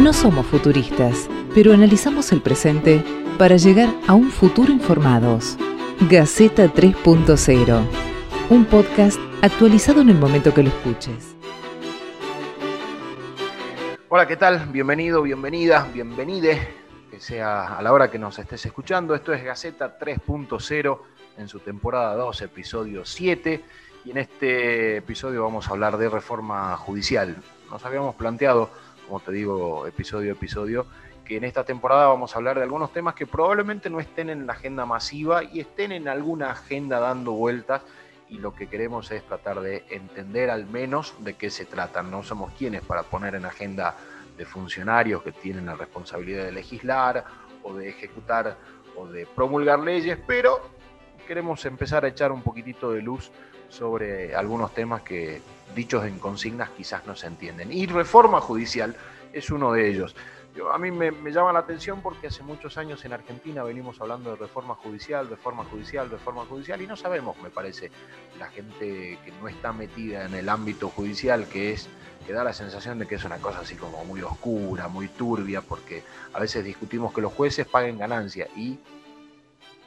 No somos futuristas, pero analizamos el presente para llegar a un futuro informados. Gaceta 3.0, un podcast actualizado en el momento que lo escuches. Hola, ¿qué tal? Bienvenido, bienvenida, bienvenide, que sea a la hora que nos estés escuchando. Esto es Gaceta 3.0 en su temporada 2, episodio 7. Y en este episodio vamos a hablar de reforma judicial. Nos habíamos planteado como te digo, episodio a episodio, que en esta temporada vamos a hablar de algunos temas que probablemente no estén en la agenda masiva y estén en alguna agenda dando vueltas y lo que queremos es tratar de entender al menos de qué se tratan. No somos quienes para poner en agenda de funcionarios que tienen la responsabilidad de legislar o de ejecutar o de promulgar leyes, pero queremos empezar a echar un poquitito de luz sobre algunos temas que dichos en consignas quizás no se entienden. Y reforma judicial es uno de ellos. a mí me, llama la atención porque hace muchos años en Argentina venimos hablando de reforma judicial, reforma judicial, reforma judicial y no sabemos, me parece, la gente que no está metida en el ámbito judicial, que es que da la sensación de que es una cosa así como muy oscura, muy turbia, porque a veces discutimos que los jueces paguen ganancia y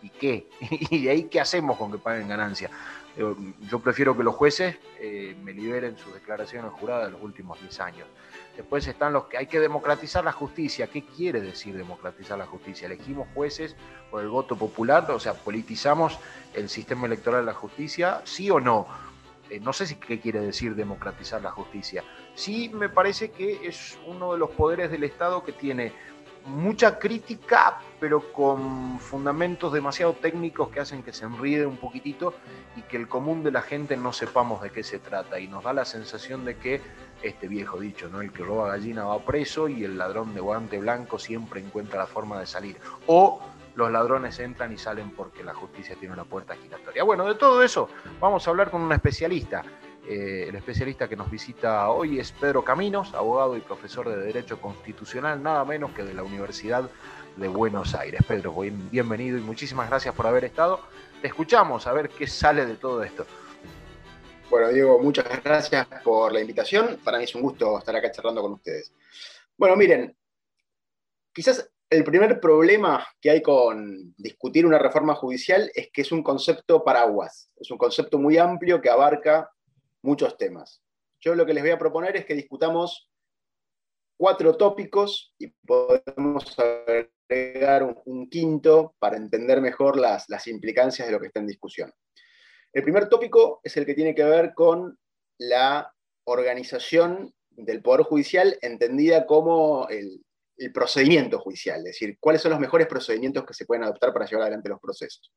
¿y qué? ¿Y de ahí qué hacemos con que paguen ganancia? Yo prefiero que los jueces eh, me liberen sus declaraciones juradas de los últimos 10 años. Después están los que hay que democratizar la justicia. ¿Qué quiere decir democratizar la justicia? ¿Elegimos jueces por el voto popular? O sea, ¿politizamos el sistema electoral de la justicia? ¿Sí o no? Eh, no sé si qué quiere decir democratizar la justicia. Sí me parece que es uno de los poderes del Estado que tiene mucha crítica, pero con fundamentos demasiado técnicos que hacen que se enríe un poquitito y que el común de la gente no sepamos de qué se trata. Y nos da la sensación de que este viejo dicho, ¿no? El que roba gallina va preso y el ladrón de guante blanco siempre encuentra la forma de salir. O los ladrones entran y salen porque la justicia tiene una puerta giratoria. Bueno, de todo eso vamos a hablar con un especialista. Eh, el especialista que nos visita hoy es Pedro Caminos, abogado y profesor de Derecho Constitucional, nada menos que de la Universidad de Buenos Aires. Pedro, bienvenido y muchísimas gracias por haber estado. Te escuchamos a ver qué sale de todo esto. Bueno, Diego, muchas gracias por la invitación. Para mí es un gusto estar acá charlando con ustedes. Bueno, miren, quizás el primer problema que hay con discutir una reforma judicial es que es un concepto paraguas, es un concepto muy amplio que abarca muchos temas. Yo lo que les voy a proponer es que discutamos cuatro tópicos y podemos agregar un, quinto para entender mejor las, las implicancias de lo que está en discusión. El primer tópico es el que tiene que ver con la organización del Poder Judicial entendida como el, el, procedimiento judicial, es decir, cuáles son los mejores procedimientos que se pueden adoptar para llevar adelante los procesos.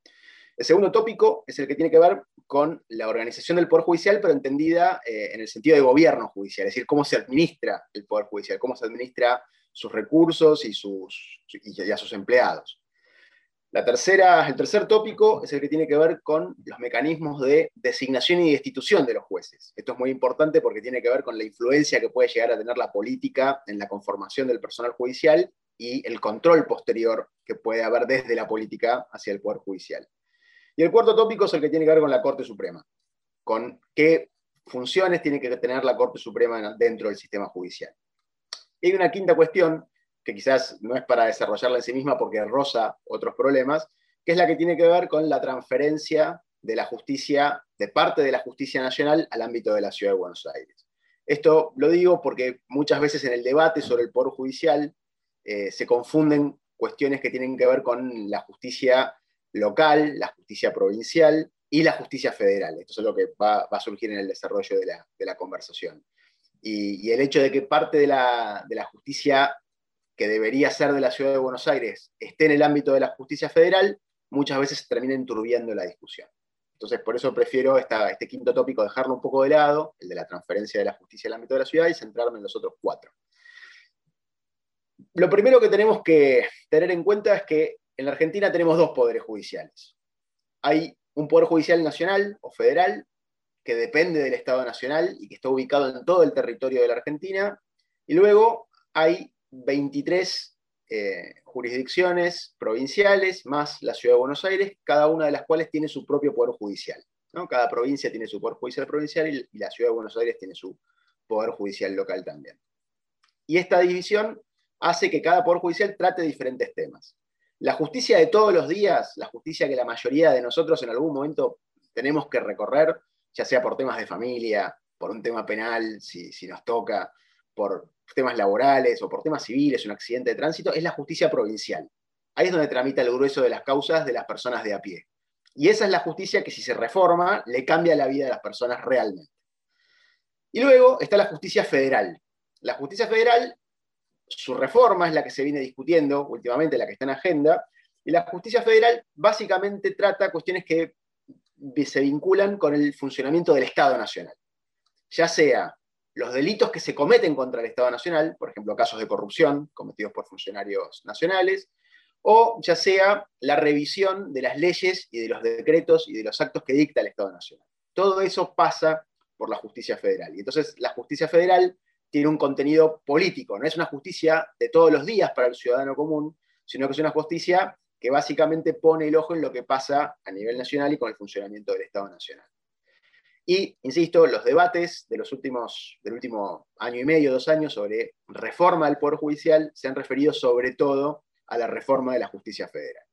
El segundo tópico es el que tiene que ver con la organización del Poder Judicial, pero entendida eh, en el sentido de gobierno judicial, es decir, cómo se administra el Poder Judicial, cómo se administra sus recursos y, sus, y a sus empleados. La tercera, el tercer tópico es el que tiene que ver con los mecanismos de designación y destitución de los jueces. Esto es muy importante porque tiene que ver con la influencia que puede llegar a tener la política en la conformación del personal judicial y el control posterior que puede haber desde la política hacia el Poder Judicial. Y el cuarto tópico es el que tiene que ver con la Corte Suprema, con qué funciones tiene que tener la Corte Suprema dentro del sistema judicial. Y hay una quinta cuestión, que quizás no es para desarrollarla en sí misma porque roza otros problemas, que es la que tiene que ver con la transferencia de la justicia, de parte de la justicia nacional al ámbito de la ciudad de Buenos Aires. Esto lo digo porque muchas veces en el debate sobre el Poder Judicial eh, se confunden cuestiones que tienen que ver con la justicia local, la justicia provincial y la justicia federal. Esto es lo que va, a surgir en el desarrollo de la, conversación. Y, el hecho de que parte de la, justicia que debería ser de la ciudad de Buenos Aires esté en el ámbito de la justicia federal, muchas veces termina enturbiando la discusión. Entonces, por eso prefiero este quinto tópico dejarlo un poco de lado, el de la transferencia de la justicia al ámbito de la ciudad, y centrarme en los otros cuatro. Lo primero que tenemos que tener en cuenta es que en la Argentina tenemos dos poderes judiciales. Hay un poder judicial nacional o federal que depende del Estado Nacional y que está ubicado en todo el territorio de la Argentina. Y luego hay 23 eh, jurisdicciones provinciales más la Ciudad de Buenos Aires, cada una de las cuales tiene su propio poder judicial. Cada provincia tiene su poder judicial provincial y, y la Ciudad de Buenos Aires tiene su poder judicial local también. Y esta división hace que cada Poder Judicial trate diferentes temas. La justicia de todos los días, la justicia que la mayoría de nosotros en algún momento tenemos que recorrer, ya sea por temas de familia, por un tema penal, si, si nos toca, por temas laborales o por temas civiles, un accidente de tránsito, es la justicia provincial. Ahí es donde tramita el grueso de las causas de las personas de a pie. Y esa es la justicia que si se reforma, le cambia la vida de las personas realmente. Y luego está la justicia federal. La justicia federal, su reforma es la que se viene discutiendo últimamente, la que está en agenda, y la justicia federal básicamente trata cuestiones que se vinculan con el funcionamiento del Estado Nacional. Ya sea los delitos que se cometen contra el Estado Nacional, por ejemplo, casos de corrupción cometidos por funcionarios nacionales, o ya sea la revisión de las leyes y de los decretos y de los actos que dicta el Estado Nacional. Todo eso pasa por la justicia federal. Y entonces la justicia federal tiene un contenido político, no es una justicia de todos los días para el ciudadano común, sino que es una justicia que básicamente pone el ojo en lo que pasa a nivel nacional y con el funcionamiento del Estado Nacional. Y, insisto, los debates de los últimos, del último año y medio, dos años, sobre reforma del Poder Judicial se han referido sobre todo a la reforma de la justicia federal.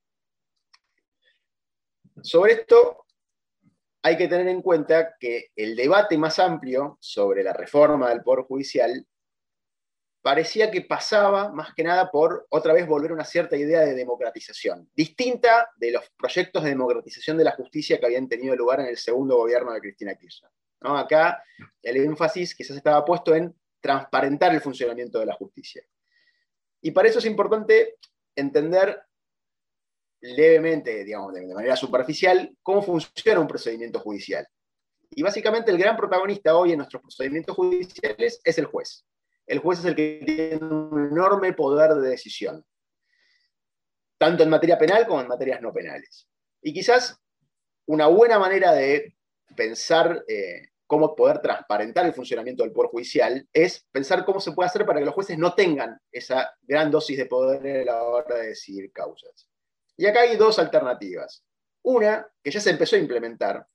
Sobre esto hay que tener en cuenta que el debate más amplio sobre la reforma del Poder Judicial parecía que pasaba más que nada por otra vez volver a una cierta idea de democratización, distinta de los proyectos de democratización de la justicia que habían tenido lugar en el segundo gobierno de Cristina Kirchner. Acá el énfasis quizás estaba puesto en transparentar el funcionamiento de la justicia. Y para eso es importante entender levemente, digamos, de manera superficial, cómo funciona un procedimiento judicial. Y básicamente el gran protagonista hoy en nuestros procedimientos judiciales es el juez. El juez es el que tiene un enorme poder de decisión, tanto en materia penal como en materias no penales. Y quizás una buena manera de pensar eh, cómo poder transparentar el funcionamiento del Poder Judicial es pensar cómo se puede hacer para que los jueces no tengan esa gran dosis de poder a la hora de decidir causas. Y acá hay dos alternativas. Una, que ya se empezó a implementar,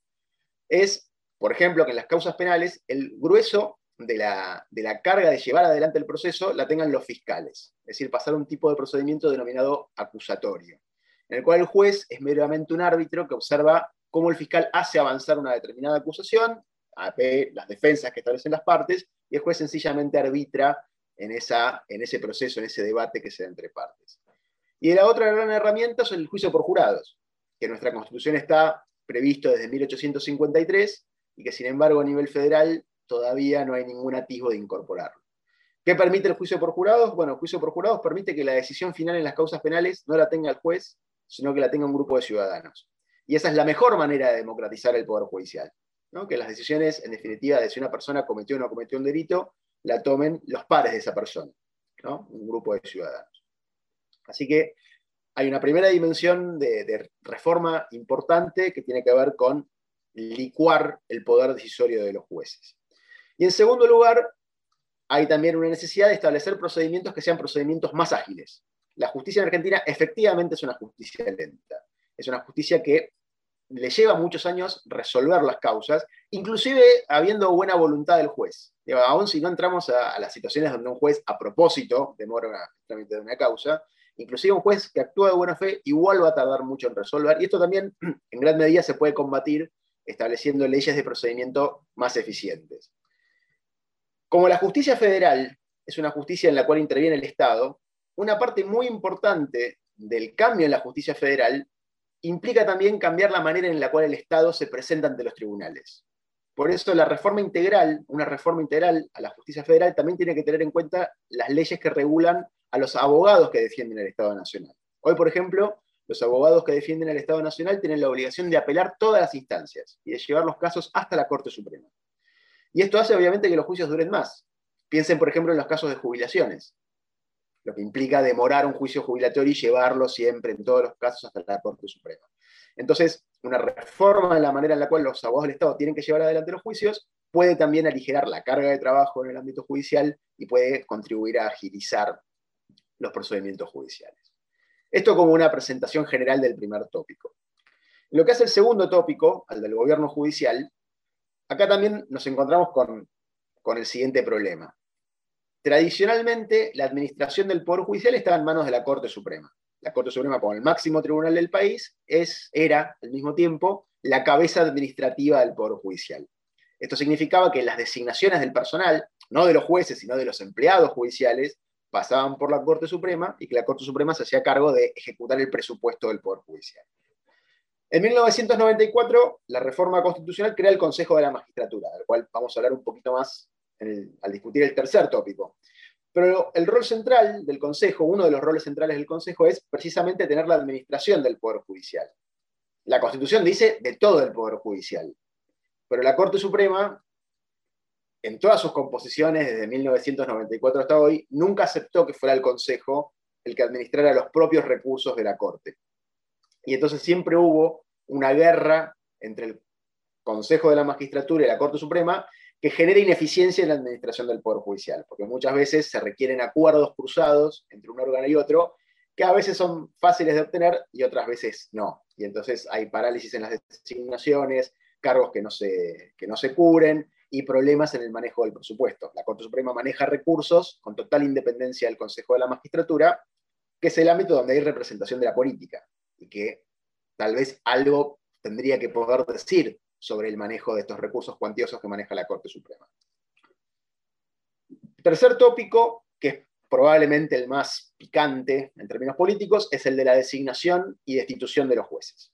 es, por ejemplo, que en las causas penales el grueso de la, de la, carga de llevar adelante el proceso la tengan los fiscales, es decir, pasar un tipo de procedimiento denominado acusatorio, en el cual el juez es meramente un árbitro que observa cómo el fiscal hace avanzar una determinada acusación, ve las defensas que establecen las partes, y el juez sencillamente arbitra en, esa, en ese proceso, en ese debate que se da entre partes. Y la otra gran herramienta es el juicio por jurados, que en nuestra Constitución está previsto desde 1853 y que sin embargo a nivel federal todavía no hay ningún atisbo de incorporarlo. ¿Qué permite el juicio por jurados? Bueno, el juicio por jurados permite que la decisión final en las causas penales no la tenga el juez, sino que la tenga un grupo de ciudadanos. Y esa es la mejor manera de democratizar el Poder Judicial. Que las decisiones, en definitiva, de si una persona cometió o no cometió un delito, la tomen los pares de esa persona, un grupo de ciudadanos. Así que hay una primera dimensión de, reforma importante que tiene que ver con licuar el poder decisorio de los jueces. Y en segundo lugar, hay también una necesidad de establecer procedimientos que sean procedimientos más ágiles. La justicia en Argentina efectivamente es una justicia lenta. Es una justicia que le lleva muchos años resolver las causas, inclusive habiendo buena voluntad del juez. aún si no entramos a, las situaciones donde un juez a propósito demora el trámite de una causa, inclusive un juez que actúa de buena fe igual va a tardar mucho en resolver. Y esto también en gran medida se puede combatir estableciendo leyes de procedimiento más eficientes. Como la justicia federal es una justicia en la cual interviene el Estado, una parte muy importante del cambio en la justicia federal implica también cambiar la manera en la cual el Estado se presenta ante los tribunales. Por eso la reforma integral, una reforma integral a la justicia federal, también tiene que tener en cuenta las leyes que regulan a los abogados que defienden el Estado Nacional. Hoy, por ejemplo, los abogados que defienden el Estado Nacional tienen la obligación de apelar todas las instancias y de llevar los casos hasta la Corte Suprema. Y esto hace obviamente que los juicios duren más. Piensen, por ejemplo, en los casos de jubilaciones, lo que implica demorar un juicio jubilatorio y llevarlo siempre, en todos los casos, hasta la Corte Suprema. Entonces, una reforma en la manera en la cual los abogados del Estado tienen que llevar adelante los juicios puede también aligerar la carga de trabajo en el ámbito judicial y puede contribuir a agilizar los procedimientos judiciales. Esto como una presentación general del primer tópico. lo que hace el segundo tópico, al del gobierno judicial, acá también nos encontramos con, con el siguiente problema. tradicionalmente la administración del Poder Judicial estaba en manos de la Corte Suprema. La Corte Suprema, como el máximo tribunal del país, es, era al mismo tiempo la cabeza administrativa del Poder Judicial. Esto significaba que las designaciones del personal, no de los jueces, sino de los empleados judiciales, pasaban por la Corte Suprema y que la Corte Suprema se hacía cargo de ejecutar el presupuesto del Poder Judicial. En 1994, la reforma constitucional crea el Consejo de la Magistratura, del cual vamos a hablar un poquito más al discutir el tercer tópico. Pero el rol central del Consejo, uno de los roles centrales del Consejo es precisamente tener la administración del Poder Judicial. La Constitución dice de todo el Poder Judicial, pero la Corte Suprema, en todas sus composiciones desde 1994 hasta hoy, nunca aceptó que fuera el Consejo el que administrara los propios recursos de la Corte. Y entonces siempre hubo una guerra entre el Consejo de la Magistratura y la Corte Suprema que genera ineficiencia en la administración del Poder Judicial, porque muchas veces se requieren acuerdos cruzados entre un órgano y otro, que a veces son fáciles de obtener y otras veces no. Y entonces hay parálisis en las designaciones, cargos que no se, que no se cubren y problemas en el manejo del presupuesto. La Corte Suprema maneja recursos con total independencia del Consejo de la Magistratura, que es el ámbito donde hay representación de la política y que tal vez algo tendría que poder decir sobre el manejo de estos recursos cuantiosos que maneja la Corte Suprema. Tercer tópico, que es probablemente el más picante en términos políticos, es el de la designación y destitución de los jueces.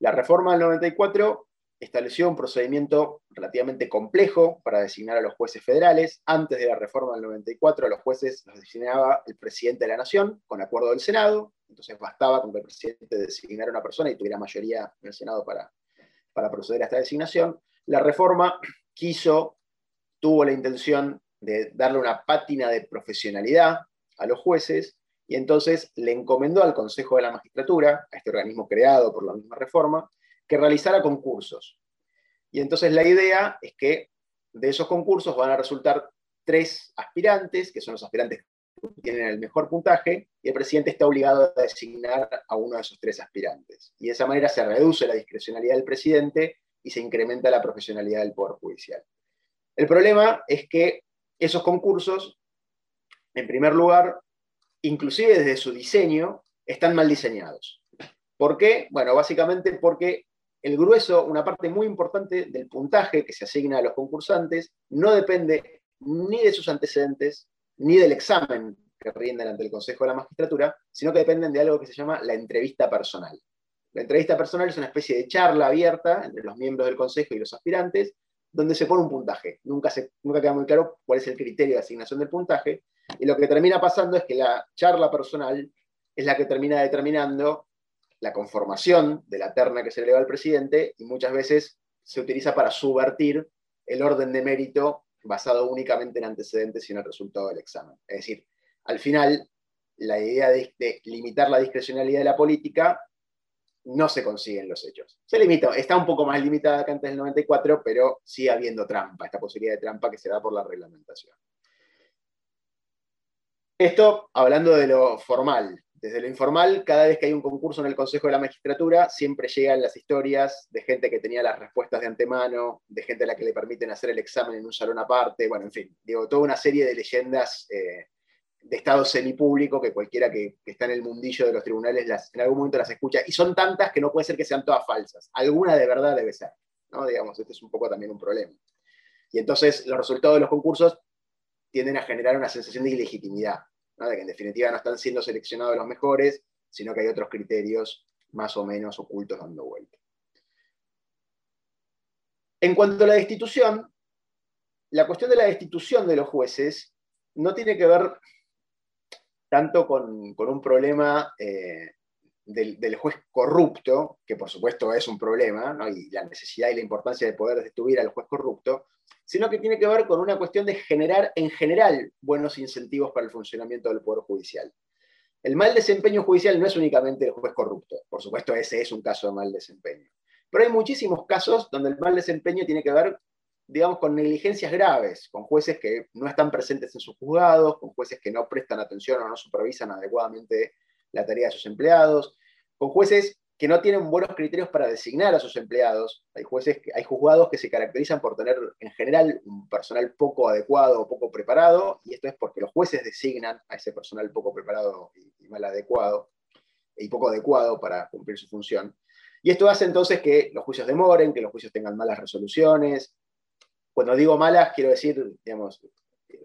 La reforma del 94 estableció un procedimiento relativamente complejo para designar a los jueces federales. Antes de la reforma del 94, a los jueces los designaba el presidente de la Nación con acuerdo del Senado. Entonces bastaba con que el presidente designara a una persona y tuviera mayoría en el Senado para, para proceder a esta designación. La reforma quiso, tuvo la intención de darle una pátina de profesionalidad a los jueces y entonces le encomendó al Consejo de la Magistratura, a este organismo creado por la misma reforma, que realizara concursos. Y entonces la idea es que de esos concursos van a resultar tres aspirantes, que son los aspirantes tienen el mejor puntaje y el presidente está obligado a designar a uno de esos tres aspirantes. Y de esa manera se reduce la discrecionalidad del presidente y se incrementa la profesionalidad del Poder Judicial. El problema es que esos concursos, en primer lugar, inclusive desde su diseño, están mal diseñados. ¿Por qué? Bueno, básicamente porque el grueso, una parte muy importante del puntaje que se asigna a los concursantes, no depende ni de sus antecedentes, ni del examen que rinden ante el Consejo de la Magistratura, sino que dependen de algo que se llama la entrevista personal. La entrevista personal es una especie de charla abierta entre los miembros del Consejo y los aspirantes, donde se pone un puntaje. Nunca, se, nunca queda muy claro cuál es el criterio de asignación del puntaje, y lo que termina pasando es que la charla personal es la que termina determinando la conformación de la terna que se le eleva al presidente, y muchas veces se utiliza para subvertir el orden de mérito basado únicamente en antecedentes y en el resultado del examen. Es decir, al final, la idea de, limitar la discrecionalidad de la política no se consigue en los hechos. Se limita, está un poco más limitada que antes del 94, pero sigue habiendo trampa, esta posibilidad de trampa que se da por la reglamentación. Esto hablando de lo formal. Desde lo informal, cada vez que hay un concurso en el Consejo de la Magistratura, siempre llegan las historias de gente que tenía las respuestas de antemano, de gente a la que le permiten hacer el examen en un salón aparte, bueno, en fin, digo, toda una serie de leyendas eh, de estado semipúblico que cualquiera que, está en el mundillo de los tribunales en algún momento las escucha, y son tantas que no puede ser que sean todas falsas. Alguna de verdad debe ser, ¿no? Digamos, este es un poco también un problema. Y entonces los resultados de los concursos tienden a generar una sensación de ilegitimidad de que en definitiva no están siendo seleccionados los mejores, sino que hay otros criterios más o menos ocultos dando vuelta. En cuanto a la destitución, la cuestión de la destitución de los jueces no tiene que ver tanto con, un problema eh, del, juez corrupto, que por supuesto es un problema, y la necesidad y la importancia de poder destituir al juez corrupto, sino que tiene que ver con una cuestión de generar en general buenos incentivos para el funcionamiento del Poder Judicial. El mal desempeño judicial no es únicamente el juez corrupto, por supuesto ese es un caso de mal desempeño, pero hay muchísimos casos donde el mal desempeño tiene que ver, digamos, con negligencias graves, con jueces que no están presentes en sus juzgados, con jueces que no prestan atención o no supervisan adecuadamente la tarea de sus empleados, con jueces que no tienen buenos criterios para designar a sus empleados. Hay jueces, hay juzgados que se caracterizan por tener en general un personal poco adecuado o poco preparado, y esto es porque los jueces designan a ese personal poco preparado y, mal adecuado, y poco adecuado para cumplir su función. Y esto hace entonces que los juicios demoren, que los juicios tengan malas resoluciones. Cuando digo malas, quiero decir, digamos,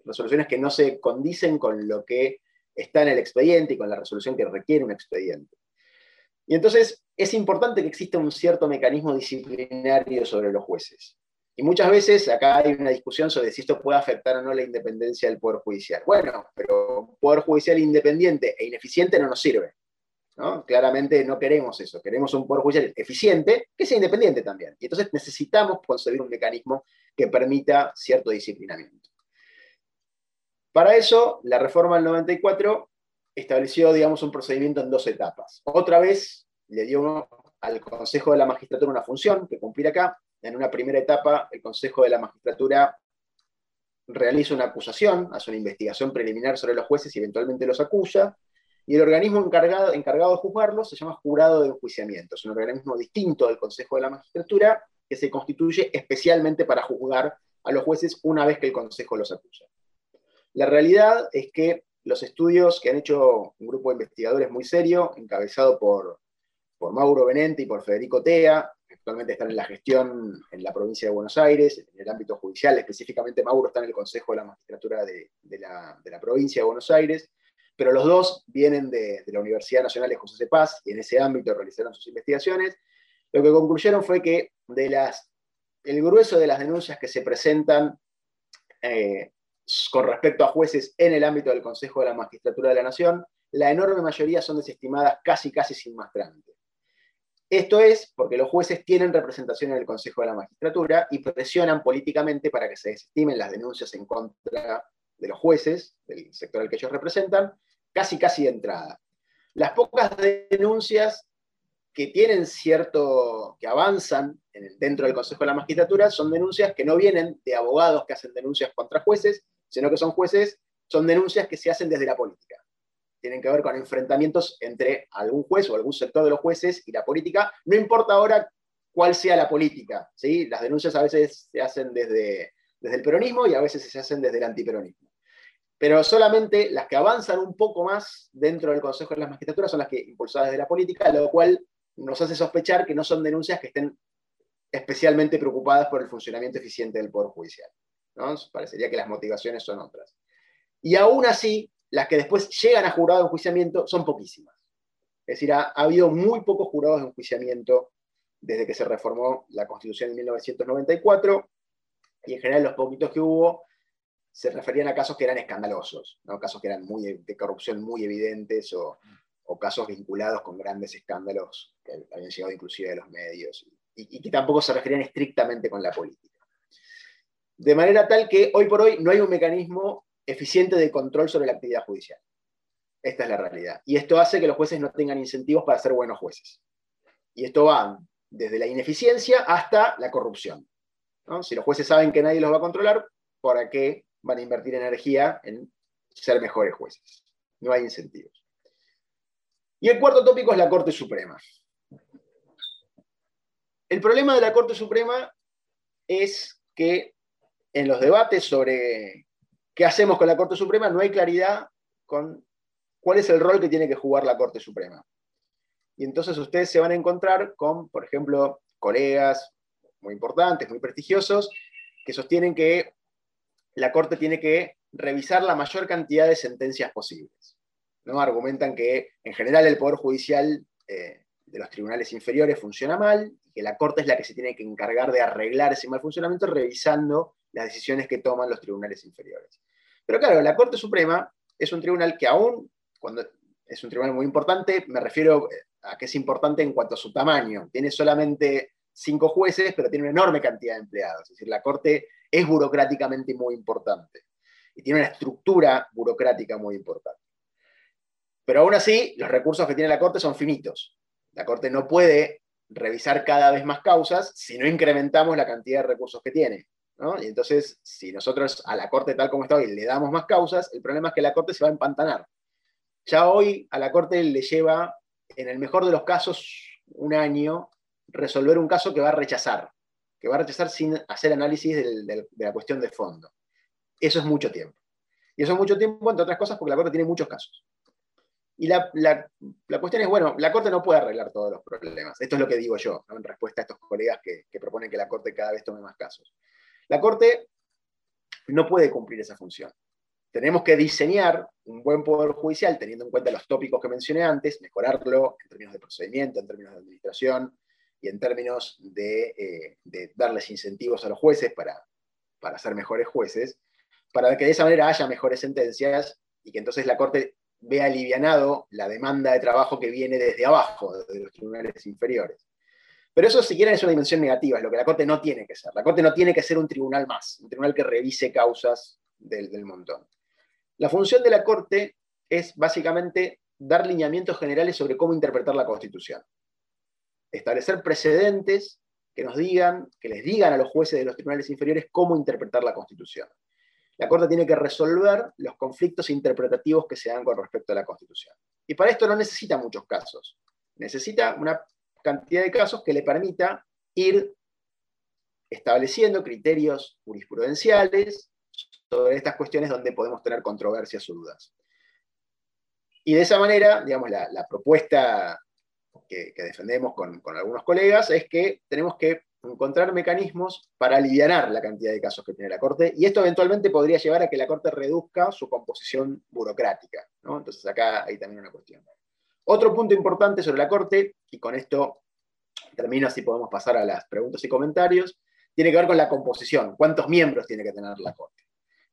resoluciones que no se condicen con lo que está en el expediente y con la resolución que requiere un expediente. Y entonces es importante que exista un cierto mecanismo disciplinario sobre los jueces. Y muchas veces acá hay una discusión sobre si esto puede afectar o no la independencia del Poder Judicial. Bueno, pero un Poder Judicial independiente e ineficiente no nos sirve. Claramente no queremos eso, queremos un Poder Judicial eficiente que sea independiente también. Y entonces necesitamos concebir un mecanismo que permita cierto disciplinamiento. Para eso, la reforma del 94 estableció, digamos, un procedimiento en dos etapas. Otra vez le dio al Consejo de la Magistratura una función que cumplir acá. En una primera etapa, el Consejo de la Magistratura realiza una acusación, hace una investigación preliminar sobre los jueces y eventualmente los acusa. Y el organismo encargado, encargado de juzgarlos se llama jurado de enjuiciamiento. Es un organismo distinto del Consejo de la Magistratura que se constituye especialmente para juzgar a los jueces una vez que el Consejo los acusa. La realidad es que los estudios que han hecho un grupo de investigadores muy serio, encabezado por, por Mauro Benente y por Federico Tea, actualmente están en la gestión en la provincia de Buenos Aires, en el ámbito judicial, específicamente Mauro está en el Consejo de la Magistratura de, la, provincia de Buenos Aires, pero los dos vienen de, la Universidad Nacional de José de Paz y en ese ámbito realizaron sus investigaciones. Lo que concluyeron fue que de las, el grueso de las denuncias que se presentan eh, con respecto a jueces en el ámbito del Consejo de la Magistratura de la Nación, la enorme mayoría son desestimadas casi casi sin más trámite. Esto es porque los jueces tienen representación en el Consejo de la Magistratura y presionan políticamente para que se desestimen las denuncias en contra de los jueces, del sector al que ellos representan, casi casi de entrada. Las pocas denuncias que tienen cierto, que avanzan dentro del Consejo de la Magistratura son denuncias que no vienen de abogados que hacen denuncias contra jueces, sino que son jueces, son denuncias que se hacen desde la política. Tienen que ver con enfrentamientos entre algún juez o algún sector de los jueces y la política. No importa ahora cuál sea la política. ¿sí? Las denuncias a veces se hacen desde, desde el peronismo y a veces se hacen desde el antiperonismo. Pero solamente las que avanzan un poco más dentro del Consejo de las Magistraturas son las que impulsadas desde la política, lo cual nos hace sospechar que no son denuncias que estén especialmente preocupadas por el funcionamiento eficiente del Poder Judicial. Parecería que las motivaciones son otras. Y aún así, las que después llegan a jurado de enjuiciamiento son poquísimas. Es decir, ha, habido muy pocos jurados de enjuiciamiento desde que se reformó la Constitución en 1994, y en general los poquitos que hubo se referían a casos que eran escandalosos, casos que eran muy, de corrupción muy evidentes o, casos vinculados con grandes escándalos que habían llegado inclusive de los medios, y que tampoco se referían estrictamente con la política. De manera tal que hoy por hoy no hay un mecanismo eficiente de control sobre la actividad judicial. Esta es la realidad. Y esto hace que los jueces no tengan incentivos para ser buenos jueces. Y esto va desde la ineficiencia hasta la corrupción. Si los jueces saben que nadie los va a controlar, ¿para qué van a invertir energía en ser mejores jueces? No hay incentivos. Y el cuarto tópico es la Corte Suprema. El problema de la Corte Suprema es que en los debates sobre qué hacemos con la Corte Suprema no hay claridad con cuál es el rol que tiene que jugar la Corte Suprema. Y entonces ustedes se van a encontrar con, por ejemplo, colegas muy importantes, muy prestigiosos, que sostienen que la Corte tiene que revisar la mayor cantidad de sentencias posibles. ¿no? Argumentan que en general el Poder Judicial eh, de los tribunales inferiores funciona mal y que la Corte es la que se tiene que encargar de arreglar ese mal funcionamiento revisando las decisiones que toman los tribunales inferiores. Pero claro, la Corte Suprema es un tribunal que aún, cuando es un tribunal muy importante, me refiero a que es importante en cuanto a su tamaño. Tiene solamente cinco jueces, pero tiene una enorme cantidad de empleados. Es decir, la Corte es burocráticamente muy importante y tiene una estructura burocrática muy importante. Pero aún así, los recursos que tiene la Corte son finitos. La Corte no puede revisar cada vez más causas si no incrementamos la cantidad de recursos que tiene. Y entonces, si nosotros a la Corte tal como está hoy le damos más causas, el problema es que la Corte se va a empantanar. Ya hoy a la Corte le lleva, en el mejor de los casos, un año resolver un caso que va a rechazar, que va a rechazar sin hacer análisis de la cuestión de fondo. Eso es mucho tiempo. Y eso es mucho tiempo, entre otras cosas, porque la Corte tiene muchos casos. Y la, cuestión es, bueno, la Corte no puede arreglar todos los problemas. Esto es lo que digo yo, en respuesta a estos colegas que, que proponen que la Corte cada vez tome más casos. La Corte no puede cumplir esa función. Tenemos que diseñar un buen poder judicial teniendo en cuenta los tópicos que mencioné antes, mejorarlo en términos de procedimiento, en términos de administración y en términos de, eh, darles incentivos a los jueces para, para ser mejores jueces, para que de esa manera haya mejores sentencias y que entonces la Corte vea alivianado la demanda de trabajo que viene desde abajo, de los tribunales inferiores. Pero eso, si quieren, es una dimensión negativa, es lo que la Corte no tiene que ser. La Corte no tiene que ser un tribunal más, un tribunal que revise causas del, del montón. La función de la Corte es básicamente dar lineamientos generales sobre cómo interpretar la Constitución. Establecer precedentes que nos digan, que les digan a los jueces de los tribunales inferiores cómo interpretar la Constitución. La Corte tiene que resolver los conflictos interpretativos que se dan con respecto a la Constitución. Y para esto no necesita muchos casos. Necesita una cantidad de casos que le permita ir estableciendo criterios jurisprudenciales sobre estas cuestiones donde podemos tener controversias o dudas. Y de esa manera, digamos, la, propuesta que, defendemos con, algunos colegas es que tenemos que encontrar mecanismos para aliviar la cantidad de casos que tiene la Corte, y esto eventualmente podría llevar a que la Corte reduzca su composición burocrática. Entonces acá hay también una cuestión. Otro punto importante sobre la Corte, y con esto termino así podemos pasar a las preguntas y comentarios, tiene que ver con la composición, cuántos miembros tiene que tener la Corte.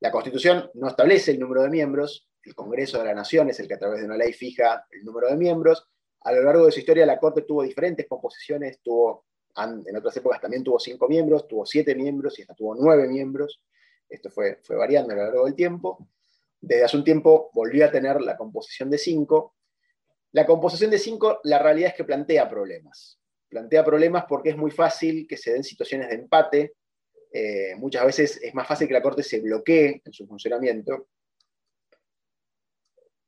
La Constitución no establece el número de miembros, el Congreso de la Nación es el que a través de una ley fija el número de miembros. A lo largo de su historia la Corte tuvo diferentes composiciones, tuvo en otras épocas también tuvo cinco miembros, tuvo siete miembros y hasta tuvo nueve miembros. Esto fue, variando a lo largo del tiempo. Desde hace un tiempo volvió a tener la composición de cinco. La composición de cinco, la realidad es que plantea problemas. Plantea problemas porque es muy fácil que se den situaciones de empate. Eh, muchas veces es más fácil que la Corte se bloquee en su funcionamiento.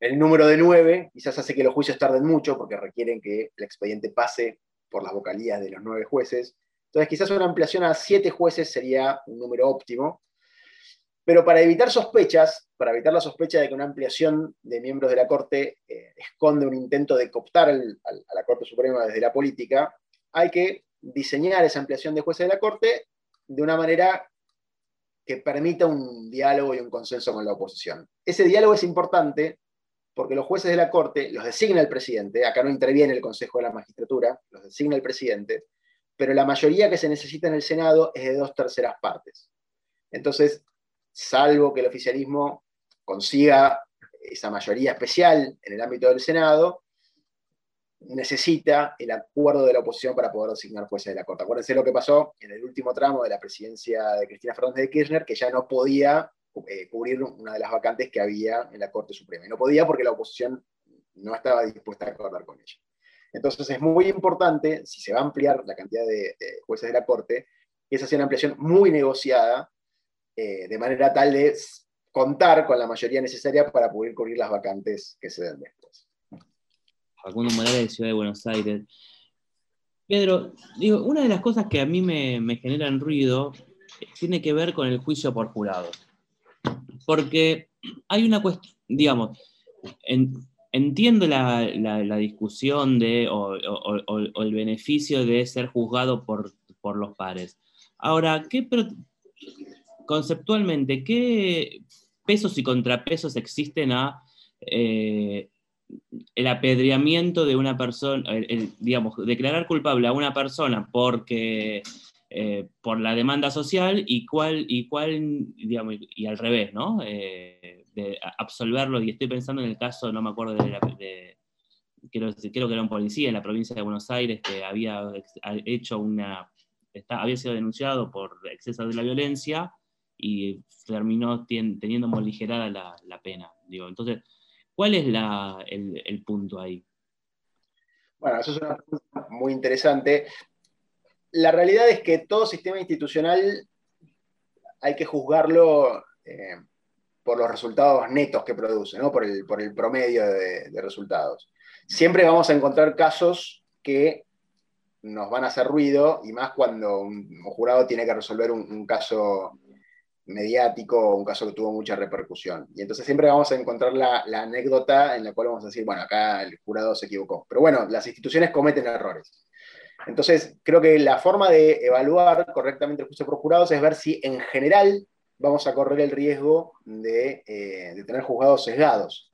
El número de nueve quizás hace que los juicios tarden mucho porque requieren que el expediente pase por las vocalías de los nueve jueces. Entonces, quizás una ampliación a siete jueces sería un número óptimo. Pero para evitar sospechas, para evitar la sospecha de que una ampliación de miembros de la Corte eh, esconde un intento de cooptar a la Corte Suprema desde la política, hay que diseñar esa ampliación de jueces de la Corte de una manera que permita un diálogo y un consenso con la oposición. Ese diálogo es importante porque los jueces de la Corte los designa el presidente, acá no interviene el Consejo de la Magistratura, los designa el presidente, pero la mayoría que se necesita en el Senado es de dos terceras partes. Entonces, salvo que el oficialismo consiga esa mayoría especial en el ámbito del Senado, necesita el acuerdo de la oposición para poder designar jueces de la Corte. Acuérdense lo que pasó en el último tramo de la presidencia de Cristina Fernández de Kirchner, que ya no podía eh, cubrir una de las vacantes que había en la Corte Suprema. Y no podía porque la oposición no estaba dispuesta a acordar con ella. Entonces es muy importante, si se va a ampliar la cantidad de, jueces de la Corte, que esa sea una ampliación muy negociada, eh, de manera tal de contar con la mayoría necesaria para poder cubrir las vacantes que se den después. Facundo Morales de Ciudad de Buenos Aires. Pedro, digo, una de las cosas que a mí me, me generan ruido tiene que ver con el juicio por jurado porque hay una cuestión, digamos, entiendo la, discusión de, o, el beneficio de ser juzgado por, los pares. Ahora, ¿qué, conceptualmente, ¿qué pesos y contrapesos existen a eh, el apedreamiento de una persona, digamos, declarar culpable a una persona porque eh, por la demanda social y cuál, y cuál digamos, y al revés, ¿no? Eh, de absolverlo, y estoy pensando en el caso, no me acuerdo de, creo, creo, que era un policía en la provincia de Buenos Aires que había hecho una, había sido denunciado por exceso de la violencia y terminó teniendo moligerada la, la, pena. Digo, entonces, ¿cuál es la, el, el punto ahí? Bueno, eso es una pregunta muy interesante la realidad es que todo sistema institucional hay que juzgarlo eh, por los resultados netos que produce, ¿no? por, el, por el promedio de, resultados. Siempre vamos a encontrar casos que nos van a hacer ruido, y más cuando un, jurado tiene que resolver un, caso mediático, un caso que tuvo mucha repercusión. Y entonces siempre vamos a encontrar la, la, anécdota en la cual vamos a decir, bueno, acá el jurado se equivocó. Pero bueno, las instituciones cometen errores. Entonces, creo que la forma de evaluar correctamente el juicio por jurados es ver si en general vamos a correr el riesgo de, eh, tener juzgados sesgados.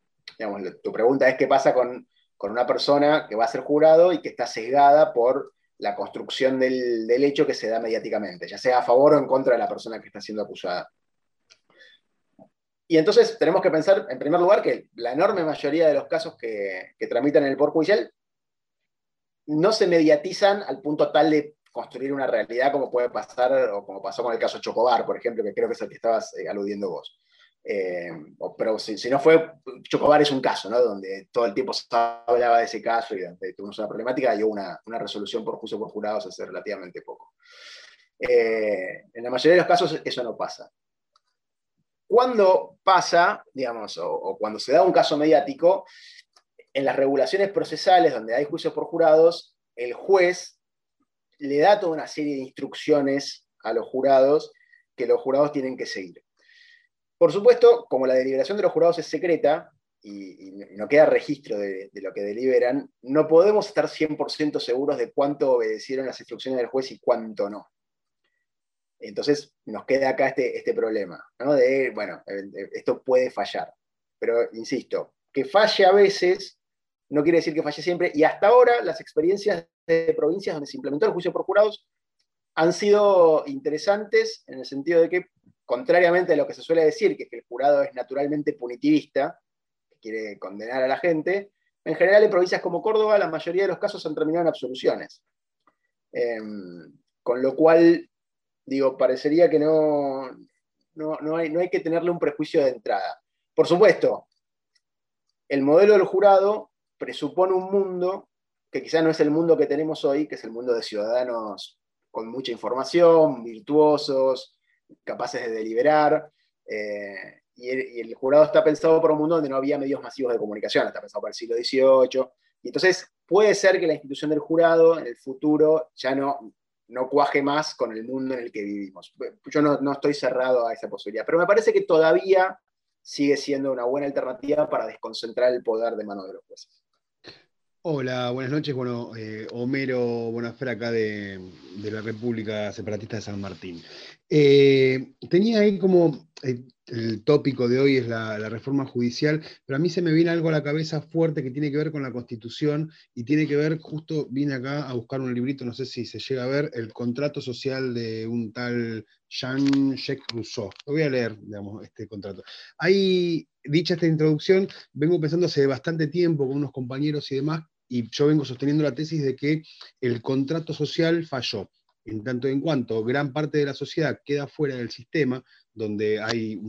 tu pregunta es qué pasa con, una persona que va a ser jurado y que está sesgada por la construcción del, hecho que se da mediáticamente, ya sea a favor o en contra de la persona que está siendo acusada. Y entonces tenemos que pensar, en primer lugar, que la enorme mayoría de los casos que, que tramitan en el Poder Judicial no se mediatizan al punto tal de construir una realidad como puede pasar o como pasó con el caso Chocobar, por ejemplo, que creo que es el que estabas eh, aludiendo vos. Eh, pero si, no fue, Chocobar es un caso, ¿no? Donde todo el tiempo se hablaba de ese caso y tuvimos una problemática y hubo una, resolución por juicio por jurados hace relativamente poco. Eh, en la mayoría de los casos eso no pasa. Cuando pasa, digamos, o cuando se da un caso mediático, en las regulaciones procesales donde hay juicios por jurados, el juez le da toda una serie de instrucciones a los jurados que los jurados tienen que seguir. Por supuesto, como la deliberación de los jurados es secreta y, no queda registro de, lo que deliberan, no podemos estar 100% seguros de cuánto obedecieron las instrucciones del juez y cuánto no. Entonces nos queda acá este, este problema, De, bueno, esto puede fallar. Pero, insisto, que falle a veces no quiere decir que falle siempre, y hasta ahora las experiencias de provincias donde se implementó el juicio por jurados han sido interesantes en el sentido de que, contrariamente a lo que se suele decir, que, el jurado es naturalmente punitivista, que quiere condenar a la gente, en general en provincias como Córdoba la mayoría de los casos han terminado en absoluciones. Em, con lo cual, digo, parecería que no, no, hay, no hay que tenerle un prejuicio de entrada. Por supuesto, el modelo del jurado presupone un mundo que quizá no es el mundo que tenemos hoy, que es el mundo de ciudadanos con mucha información, virtuosos, capaces de deliberar. Eh, y, el, jurado está pensado por un mundo donde no había medios masivos de comunicación, está pensado para el siglo XVIII. Y entonces puede ser que la institución del jurado en el futuro ya no, no cuaje más con el mundo en el que vivimos. Yo no, no estoy cerrado a esa posibilidad, pero me parece que todavía sigue siendo una buena alternativa para desconcentrar el poder de mano de los jueces. Hola, buenas noches. Bueno, eh, Homero Bonafera acá de, la República Separatista de San Martín. Eh, tenía ahí como eh, el tópico de hoy es la, reforma judicial, pero a mí se me viene algo a la cabeza fuerte que tiene que ver con la Constitución y tiene que ver, justo vine acá a buscar un librito, no sé si se llega a ver, el contrato social de un tal Jean-Jacques Rousseau. Lo voy a leer, digamos, este contrato. Ahí, dicha esta introducción, vengo pensando hace bastante tiempo con unos compañeros y demás y yo vengo sosteniendo la tesis de que el contrato social falló, en tanto en cuanto gran parte de la sociedad queda fuera del sistema, donde hay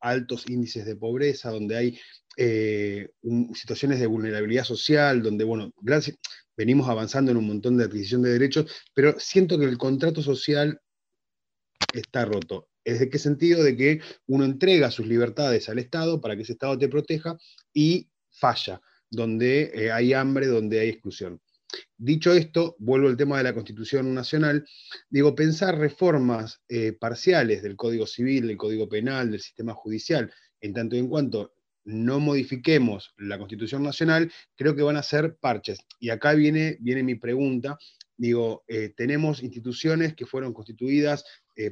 altos índices de pobreza, donde hay eh, situaciones de vulnerabilidad social, donde, bueno, venimos avanzando en un montón de adquisición de derechos, pero siento que el contrato social está roto. ¿Es de qué sentido? De que uno entrega sus libertades al Estado para que ese Estado te proteja y falla donde eh, hay hambre, donde hay exclusión. Dicho esto, vuelvo al tema de la Constitución Nacional, digo, pensar reformas eh, parciales del Código Civil, del Código Penal, del sistema judicial, en tanto y en cuanto no modifiquemos la Constitución Nacional, creo que van a ser parches. Y acá viene, viene mi pregunta. Digo, eh, tenemos instituciones que fueron constituidas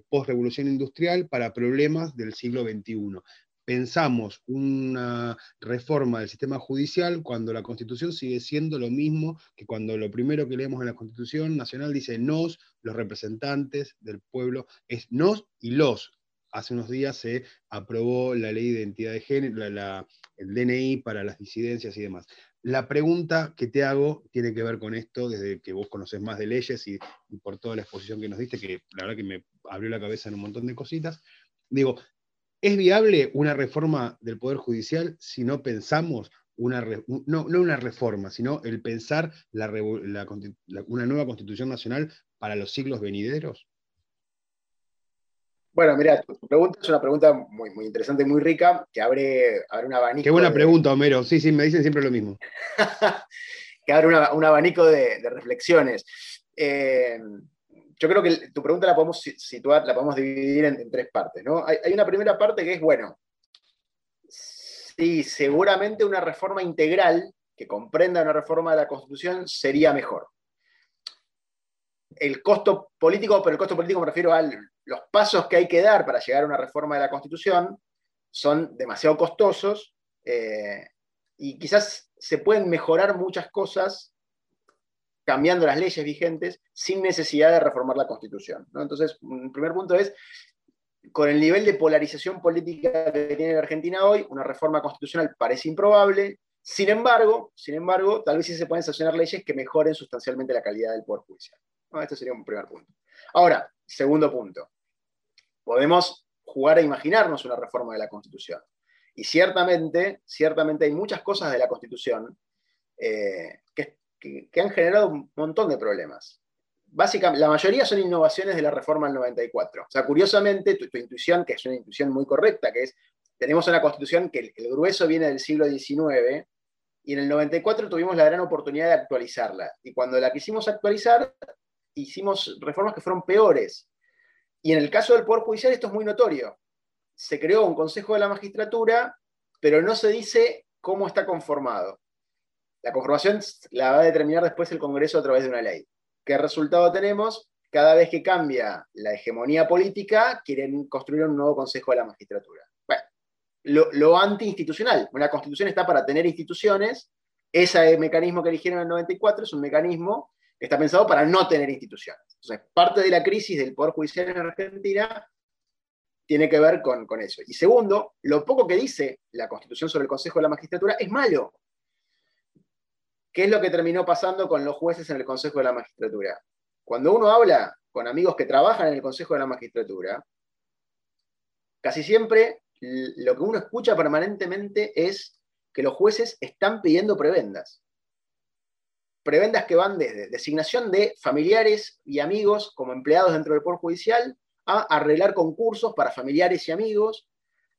post-revolución industrial para problemas del siglo XXI pensamos una reforma del sistema judicial cuando la Constitución sigue siendo lo mismo que cuando lo primero que leemos en la Constitución Nacional dice nos, los representantes del pueblo, es nos y los. Hace unos días se aprobó la ley de identidad de género, el DNI para las disidencias y demás. La pregunta que te hago tiene que ver con esto, desde que vos conoces más de leyes y, y por toda la exposición que nos diste, que la verdad que me abrió la cabeza en un montón de cositas. Digo, ¿Es viable una reforma del Poder Judicial si no pensamos una, no, una reforma, sino el pensar una nueva constitución nacional para los siglos venideros? Bueno, mira, tu, pregunta es una pregunta muy, muy interesante, muy rica, que abre, abre un abanico. Qué buena pregunta, Homero. Sí, sí, me dicen siempre lo mismo. que abre un abanico de, reflexiones. eh, yo creo que tu pregunta la podemos situar, la podemos dividir en, tres partes. ¿no? Hay, una primera parte que es, bueno, sí, seguramente una reforma integral que comprenda una reforma de la Constitución sería mejor. El costo político, pero el costo político me refiero a los pasos que hay que dar para llegar a una reforma de la Constitución, son demasiado costosos eh, y quizás se pueden mejorar muchas cosas cambiando las leyes vigentes sin necesidad de reformar la Constitución. Entonces, un primer punto es, con el nivel de polarización política que tiene la Argentina hoy, una reforma constitucional parece improbable. Sin embargo, sin embargo, tal vez sí se pueden sancionar leyes que mejoren sustancialmente la calidad del Poder Judicial. Este sería un primer punto. Ahora, segundo punto. Podemos jugar a imaginarnos una reforma de la Constitución. Y ciertamente, ciertamente hay muchas cosas de la Constitución eh, que, que, han generado un montón de problemas. Básicamente, la mayoría son innovaciones de la reforma del 94. O sea, curiosamente, tu, intuición, que es una intuición muy correcta, que es, tenemos una constitución que el, grueso viene del siglo XIX, y en el 94 tuvimos la gran oportunidad de actualizarla. Y cuando la quisimos actualizar, hicimos reformas que fueron peores. Y en el caso del Poder Judicial esto es muy notorio. Se creó un Consejo de la Magistratura, pero no se dice cómo está conformado. La conformación la va a determinar después el Congreso a través de una ley. ¿Qué resultado tenemos? Cada vez que cambia la hegemonía política, quieren construir un nuevo Consejo de la Magistratura. Bueno, lo, lo anti-institucional. Una constitución está para tener instituciones. Ese mecanismo que eligieron en el 94 es un mecanismo que está pensado para no tener instituciones. Entonces, parte de la crisis del Poder Judicial en Argentina tiene que ver con, con, eso. Y segundo, lo poco que dice la Constitución sobre el Consejo de la Magistratura es malo. ¿Qué es lo que terminó pasando con los jueces en el Consejo de la Magistratura? Cuando uno habla con amigos que trabajan en el Consejo de la Magistratura, casi siempre lo que uno escucha permanentemente es que los jueces están pidiendo prebendas. Prebendas que van desde designación de familiares y amigos como empleados dentro del Poder Judicial a arreglar concursos para familiares y amigos,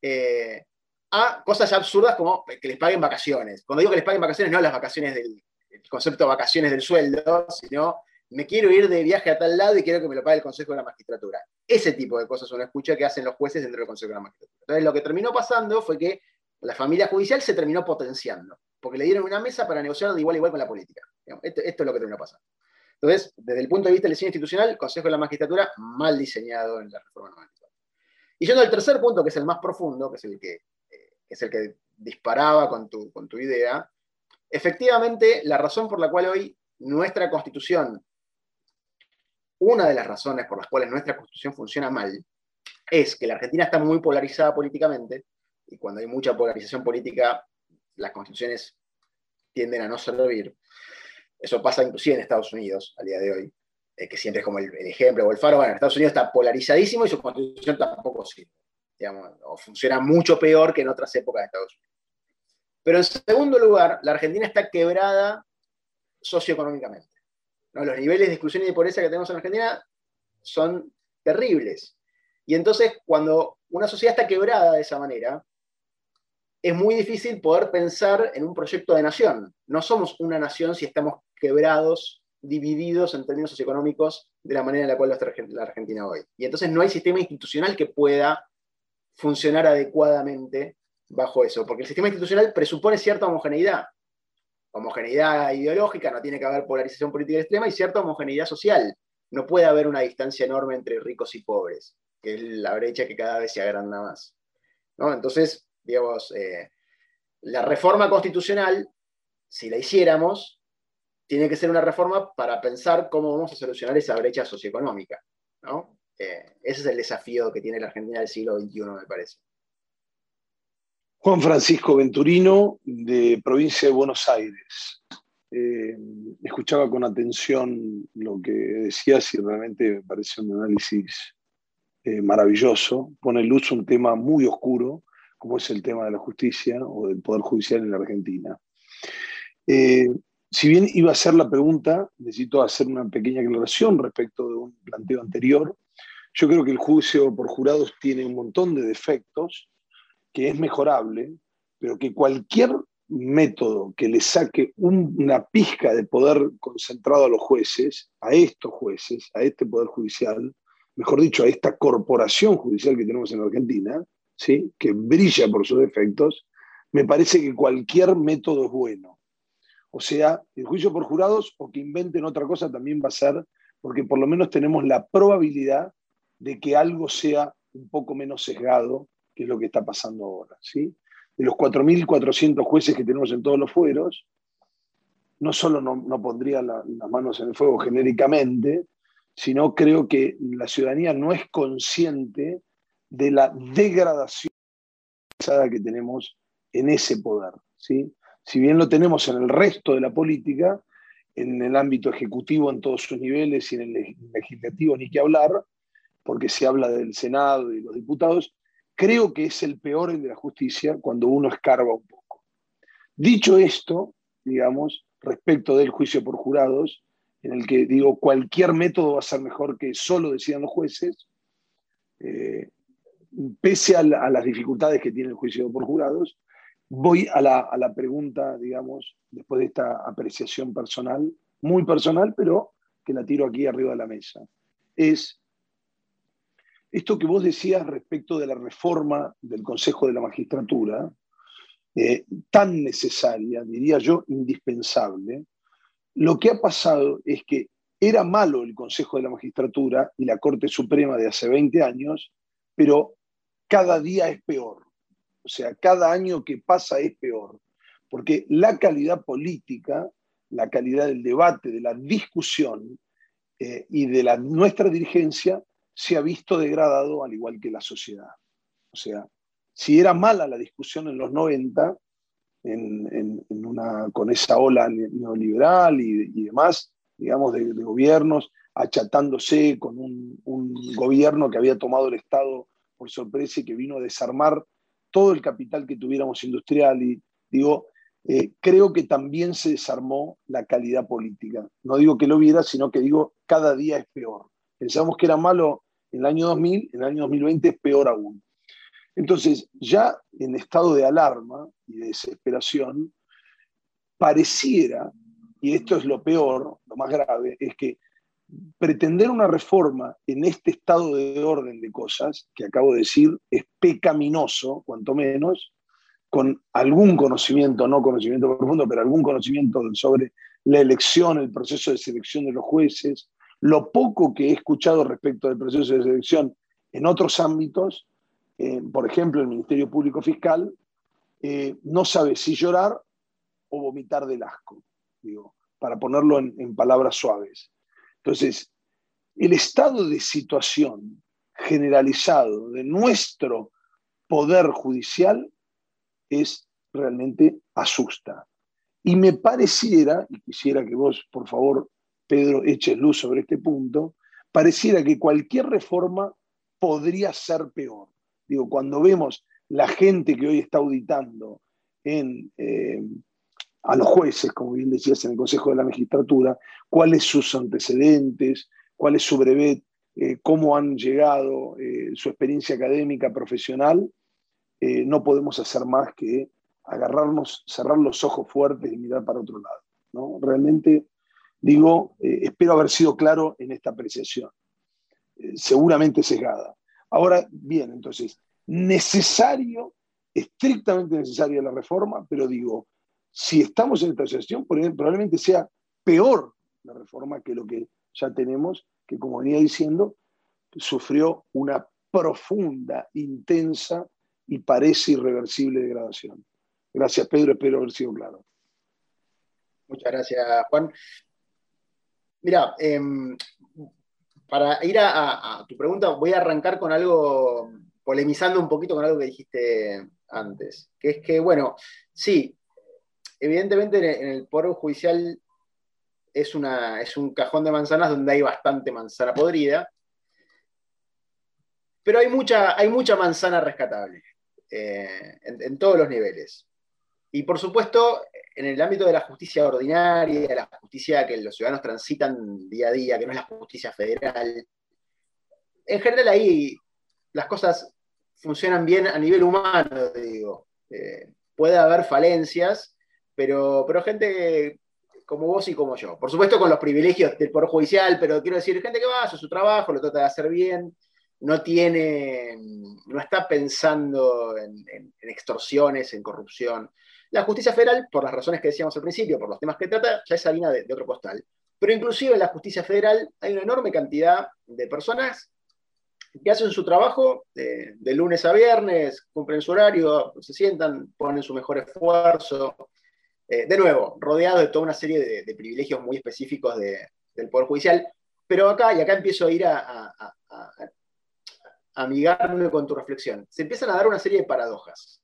eh, a cosas absurdas como que les paguen vacaciones. Cuando digo que les paguen vacaciones, no las vacaciones del concepto de vacaciones del sueldo, sino me quiero ir de viaje a tal lado y quiero que me lo pague el Consejo de la Magistratura. Ese tipo de cosas uno escucha que hacen los jueces dentro del Consejo de la Magistratura. Entonces, lo que terminó pasando fue que la familia judicial se terminó potenciando, porque le dieron una mesa para negociar de igual a igual con la política. Esto, es lo que terminó pasando. Entonces, desde el punto de vista del diseño institucional, el Consejo de la Magistratura mal diseñado en la reforma 94. Y yendo al tercer punto, que es el más profundo, que es el que es el que disparaba con tu, con tu idea, efectivamente la razón por la cual hoy nuestra constitución, una de las razones por las cuales nuestra constitución funciona mal, es que la Argentina está muy polarizada políticamente, y cuando hay mucha polarización política, las constituciones tienden a no servir. Eso pasa inclusive en Estados Unidos al día de hoy, eh, que siempre es como el, ejemplo o el faro. Bueno, Estados Unidos está polarizadísimo y su constitución tampoco sirve o funciona mucho peor que en otras épocas de Estados Unidos. Pero en segundo lugar, la Argentina está quebrada socioeconómicamente. Los niveles de exclusión y de pobreza que tenemos en Argentina son terribles. Y entonces, cuando una sociedad está quebrada de esa manera, es muy difícil poder pensar en un proyecto de nación. No somos una nación si estamos quebrados, divididos en términos socioeconómicos de la manera en la cual está la Argentina hoy. Y entonces no hay sistema institucional que pueda funcionar adecuadamente bajo eso, porque el sistema institucional presupone cierta homogeneidad. Homogeneidad ideológica, no tiene que haber polarización política extrema, y cierta homogeneidad social. No puede haber una distancia enorme entre ricos y pobres, que es la brecha que cada vez se agranda más. ¿no? Entonces, digamos, eh, la reforma constitucional, si la hiciéramos, tiene que ser una reforma para pensar cómo vamos a solucionar esa brecha socioeconómica. ¿no? Eh, ese es el desafío que tiene la Argentina del siglo XXI, me parece. Juan Francisco Venturino, de provincia de Buenos Aires. Eh, escuchaba con atención lo que decías y realmente me parece un análisis eh, maravilloso. Pone en luz un tema muy oscuro, como es el tema de la justicia o del Poder Judicial en la Argentina. si bien iba a hacer la pregunta, necesito hacer una pequeña aclaración respecto de un planteo anterior. Yo creo que el juicio por jurados tiene un montón de defectos, que es mejorable, pero que cualquier método que le saque una pizca de poder concentrado a los jueces, a estos jueces, a este poder judicial, mejor dicho, a esta corporación judicial que tenemos en Argentina, ¿sí? que brilla por sus defectos, me parece que cualquier método es bueno. O sea, el juicio por jurados o que inventen otra cosa también va a ser, porque por lo menos tenemos la probabilidad de que algo sea un poco menos sesgado, que es lo que está pasando ahora. ¿sí? De los 4.400 jueces que tenemos en todos los fueros, no solo no, pondría las manos en el fuego genéricamente, sino creo que la ciudadanía no es consciente de la degradación que tenemos en ese poder. ¿sí? Si bien lo tenemos en el resto de la política, en el ámbito ejecutivo en todos sus niveles y en el legislativo ni que hablar, porque se habla del Senado y los diputados, creo que es el peor el de la justicia cuando uno escarba un poco. Dicho esto, digamos, respecto del juicio por jurados, en el que digo cualquier método va a ser mejor que solo decidan los jueces, eh, pese a, las dificultades que tiene el juicio por jurados, voy a la, a la pregunta, digamos, después de esta apreciación personal, muy personal, pero que la tiro aquí arriba de la mesa. Es esto que vos decías respecto de la reforma del Consejo de la Magistratura, eh, tan necesaria, diría yo, indispensable, lo que ha pasado es que era malo el Consejo de la Magistratura y la Corte Suprema de hace 20 años, pero cada día es peor. O sea, cada año que pasa es peor. Porque la calidad política, la calidad del debate, de la discusión eh, y de la, nuestra dirigencia se ha visto degradado al igual que la sociedad. O sea, si era mala la discusión en los 90, en, una, con esa ola neoliberal y, demás, digamos, de, gobiernos, achatándose con un, gobierno que había tomado el Estado por sorpresa y que vino a desarmar todo el capital que tuviéramos industrial. Y digo, eh, creo que también se desarmó la calidad política. No digo que lo hubiera, sino que digo, cada día es peor. Pensamos que era malo en el año 2000, en el año 2020 es peor aún. Entonces, ya en estado de alarma y de desesperación, pareciera, y esto es lo peor, lo más grave, es que pretender una reforma en este estado de orden de cosas, que acabo de decir, es pecaminoso, cuanto menos, con algún conocimiento, no conocimiento profundo, pero algún conocimiento sobre la elección, el proceso de selección de los jueces, lo poco que he escuchado respecto del proceso de selección en otros ámbitos, eh, por ejemplo, el Ministerio Público Fiscal, eh, no sabe si llorar o vomitar del asco, digo, para ponerlo en, palabras suaves. Entonces, el estado de situación generalizado de nuestro poder judicial es realmente asusta. Y me pareciera, y quisiera que vos, por favor, Pedro, eches luz sobre este punto, pareciera que cualquier reforma podría ser peor. Digo, cuando vemos la gente que hoy está auditando eh, a los jueces, como bien decías en el Consejo de la Magistratura, cuáles sus antecedentes, cuál es su brevet, eh, cómo han llegado, eh, su experiencia académica, profesional, no podemos hacer más que agarrarnos, cerrar los ojos fuertes y mirar para otro lado. ¿no? Realmente Digo, eh, espero haber sido claro en esta apreciación, eh, seguramente sesgada. Ahora, bien, entonces, necesario, estrictamente necesaria la reforma, pero digo, si estamos en esta situación, probablemente sea peor la reforma que lo que ya tenemos, que como venía diciendo, sufrió una profunda, intensa y parece irreversible degradación. Gracias, Pedro, espero haber sido claro. Muchas gracias, Juan. Mira, em, para ir a, tu pregunta, voy a arrancar con algo, polemizando un poquito con algo que dijiste antes, que es que, bueno, sí, evidentemente en el Poder Judicial es, una, es un cajón de manzanas donde hay bastante manzana podrida, pero hay mucha, hay mucha manzana rescatable eh, en todos los niveles. Y por supuesto, en el ámbito de la justicia ordinaria, la justicia que los ciudadanos transitan día a día, que no es la justicia federal, en general ahí las cosas funcionan bien a nivel humano, digo. Eh, puede haber falencias, pero, pero gente como vos y como yo. Por supuesto con los privilegios del Poder Judicial, pero quiero decir, gente que va a hacer su trabajo, lo trata de hacer bien, no tiene, no está pensando en, extorsiones, en corrupción. La justicia federal, por las razones que decíamos al principio, por los temas que trata, ya es harina de, otro costal. Pero inclusive en la justicia federal hay una enorme cantidad de personas que hacen su trabajo de, lunes a viernes, cumplen su horario, se sientan, ponen su mejor esfuerzo. Eh, de nuevo, rodeado de toda una serie de, privilegios muy específicos del Poder Judicial. Pero acá, y acá empiezo a ir a, amigarme con tu reflexión, se empiezan a dar una serie de paradojas.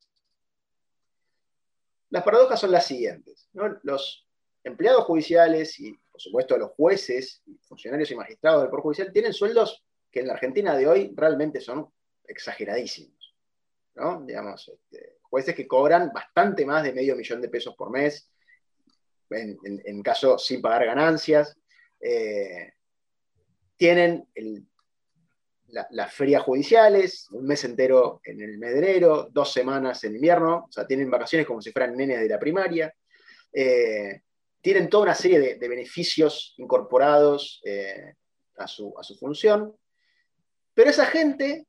Las paradojas son las siguientes. Los empleados judiciales y, por supuesto, los jueces, funcionarios y magistrados del Poder Judicial tienen sueldos que en la Argentina de hoy realmente son exageradísimos. ¿no? Digamos, este, jueces que cobran bastante más de medio millón de pesos por mes, en, caso sin pagar ganancias. Eh, tienen las ferias judiciales, un mes entero en el medrero, dos semanas en invierno, o sea, tienen vacaciones como si fueran nenes de la primaria. Eh, tienen toda una serie de, beneficios incorporados eh, a, su, a, su, función. Pero esa gente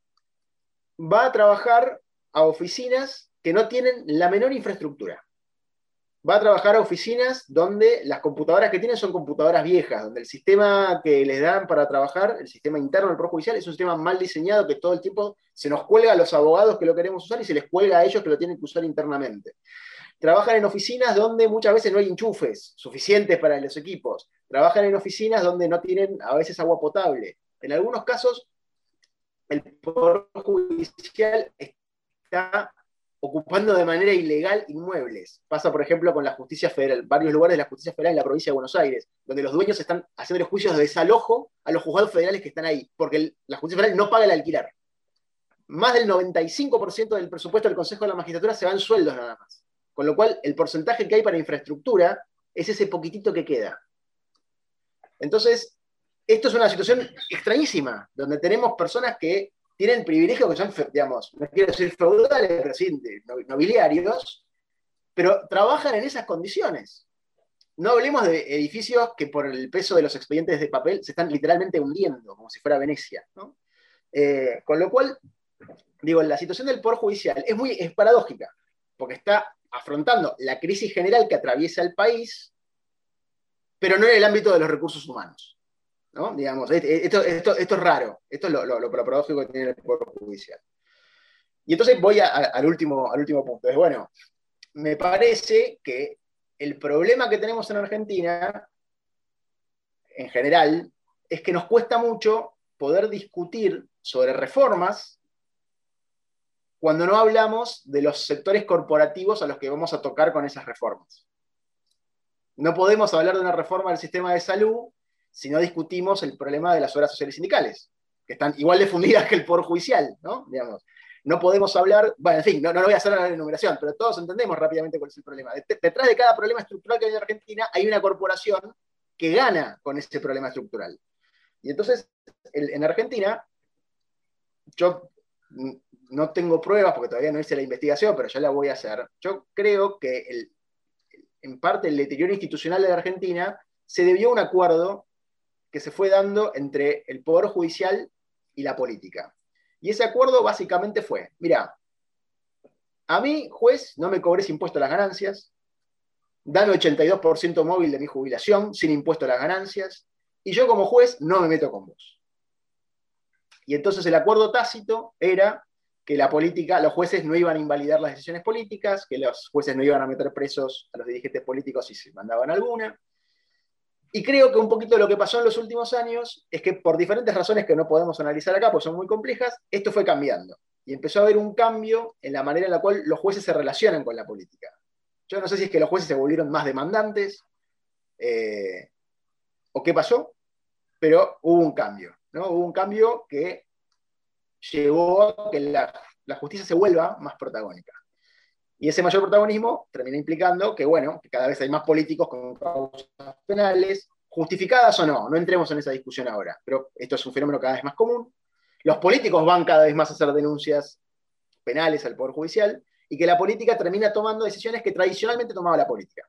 va a trabajar a oficinas que no tienen la menor infraestructura. Va a trabajar a oficinas donde las computadoras que tienen son computadoras viejas, donde el sistema que les dan para trabajar, el sistema interno del Pro Judicial, es un sistema mal diseñado que todo el tiempo se nos cuelga a los abogados que lo queremos usar y se les cuelga a ellos que lo tienen que usar internamente. Trabajan en oficinas donde muchas veces no hay enchufes suficientes para los equipos. Trabajan en oficinas donde no tienen a veces agua potable. En algunos casos el Poder Judicial está ocupando de manera ilegal inmuebles. Pasa, por ejemplo, con la justicia federal, varios lugares de la justicia federal en la provincia de Buenos Aires, donde los dueños están haciendo juicios de desalojo a los juzgados federales que están ahí, porque la justicia federal no paga el alquiler. Más del 95% del presupuesto del Consejo de la Magistratura se va en sueldos nada más. Con lo cual, el porcentaje que hay para infraestructura es ese poquitito que queda. Entonces, esto es una situación extrañísima, donde tenemos personas que tienen privilegios que son, digamos, no quiero decir feudales, pero sí nobiliarios, pero trabajan en esas condiciones. No hablemos de edificios que por el peso de los expedientes de papel se están literalmente hundiendo, como si fuera Venecia. Eh, con lo cual, digo, la situación del Poder Judicial es muy es paradójica, porque está afrontando la crisis general que atraviesa el país, pero no en el ámbito de los recursos humanos. Digamos, esto, es raro, esto es lo, lo, paradójico que tiene el Poder Judicial. Y entonces voy al, último, al último punto. Es bueno, me parece que el problema que tenemos en Argentina, en general, es que nos cuesta mucho poder discutir sobre reformas cuando no hablamos de los sectores corporativos a los que vamos a tocar con esas reformas. No podemos hablar de una reforma del sistema de salud si no discutimos el problema de las horas sociales sindicales, que están igual de fundidas que el Poder Judicial, ¿no? Digamos, no podemos hablar, bueno, en fin, no, no lo voy a hacer la enumeración, pero todos entendemos rápidamente cuál es el problema. Detrás de cada problema estructural que hay en Argentina hay una corporación que gana con ese problema estructural. Y entonces, en Argentina, yo no tengo pruebas porque todavía no hice la investigación, pero ya la voy a hacer. Yo creo que en parte el deterioro institucional de Argentina se debió a un acuerdo que se fue dando entre el Poder Judicial y la política. Y ese acuerdo básicamente fue, mira, a mí, juez, no me cobres impuesto a las ganancias, dame 82% móvil de mi jubilación sin impuesto a las ganancias, y yo como juez no me meto con vos. Y entonces el acuerdo tácito era que la política, los jueces no iban a invalidar las decisiones políticas, que los jueces no iban a meter presos a los dirigentes políticos si se mandaban alguna, y creo que un poquito lo que pasó en los últimos años es que por diferentes razones que no podemos analizar acá, pues son muy complejas, esto fue cambiando. Y empezó a haber un cambio en la manera en la cual los jueces se relacionan con la política. Yo no sé si es que los jueces se volvieron más demandantes eh, o qué pasó, pero hubo un cambio. ¿no? Hubo un cambio que llevó a que la, la justicia se vuelva más protagónica. Y ese mayor protagonismo termina implicando que, bueno, que cada vez hay más políticos con causas penales, justificadas o no, no entremos en esa discusión ahora, pero esto es un fenómeno cada vez más común. Los políticos van cada vez más a hacer denuncias penales al Poder Judicial y que la política termina tomando decisiones que tradicionalmente tomaba la política.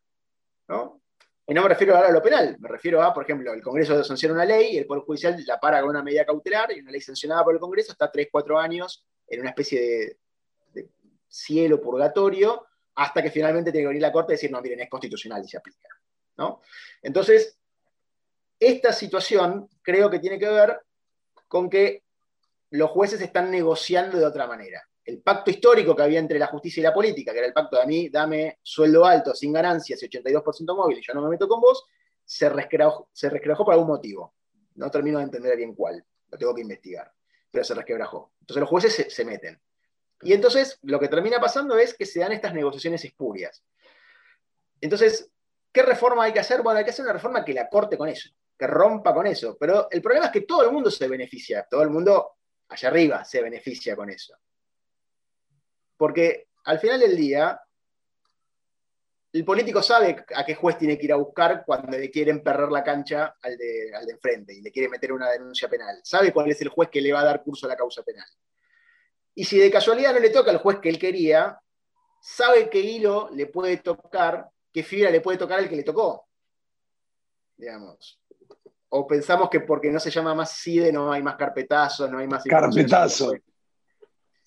¿no? Y no me refiero ahora a lo penal, me refiero a, por ejemplo, el Congreso sanciona una ley y el Poder Judicial la para con una medida cautelar y una ley sancionada por el Congreso está 3, 4 años en una especie de, de cielo purgatorio hasta que finalmente tiene que venir la Corte y decir, no, miren, es constitucional y se aplica. ¿no? Entonces, esta situación creo que tiene que ver con que los jueces están negociando de otra manera. El pacto histórico que había entre la justicia y la política, que era el pacto de a mí, dame sueldo alto, sin ganancias y 82% móvil y yo no me meto con vos, se resquebrajó, se por algún motivo. No termino de entender bien cuál, lo tengo que investigar, pero se resquebrajó. Entonces los jueces se meten. Y entonces lo que termina pasando es que se dan estas negociaciones espurias. Entonces, ¿qué reforma hay que hacer? Bueno, hay que hacer una reforma que la corte con eso, que rompa con eso. Pero el problema es que todo el mundo se beneficia, todo el mundo allá arriba se beneficia con eso. Porque al final del día, el político sabe a qué juez tiene que ir a buscar cuando le quieren perder la cancha al de, al de enfrente y le quiere meter una denuncia penal. Sabe cuál es el juez que le va a dar curso a la causa penal. Y si de casualidad no le toca al juez que él quería, sabe qué hilo le puede tocar, qué fibra le puede tocar al que le tocó. Digamos. O pensamos que porque no se llama más CIDE no hay más carpetazo, no hay más... Carpetazo.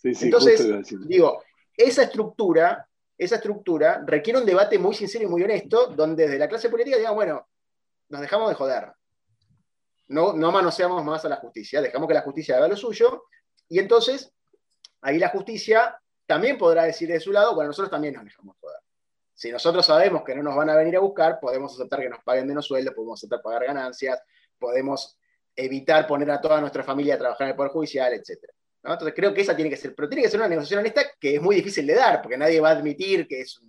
Entonces, digo, esa estructura, esa estructura requiere un debate muy sincero y muy honesto, donde desde la clase política digan, bueno, nos dejamos de joder. No, no manoseamos más a la justicia, dejamos que la justicia haga lo suyo, y entonces ahí la justicia también podrá decir de su lado, bueno, nosotros también nos dejamos joder. Si nosotros sabemos que no nos van a venir a buscar, podemos aceptar que nos paguen menos sueldo, podemos aceptar pagar ganancias, podemos evitar poner a toda nuestra familia a trabajar en el Poder Judicial, etc. Entonces creo que esa tiene que ser, pero tiene que ser una negociación honesta que es muy difícil de dar, porque nadie va a admitir que es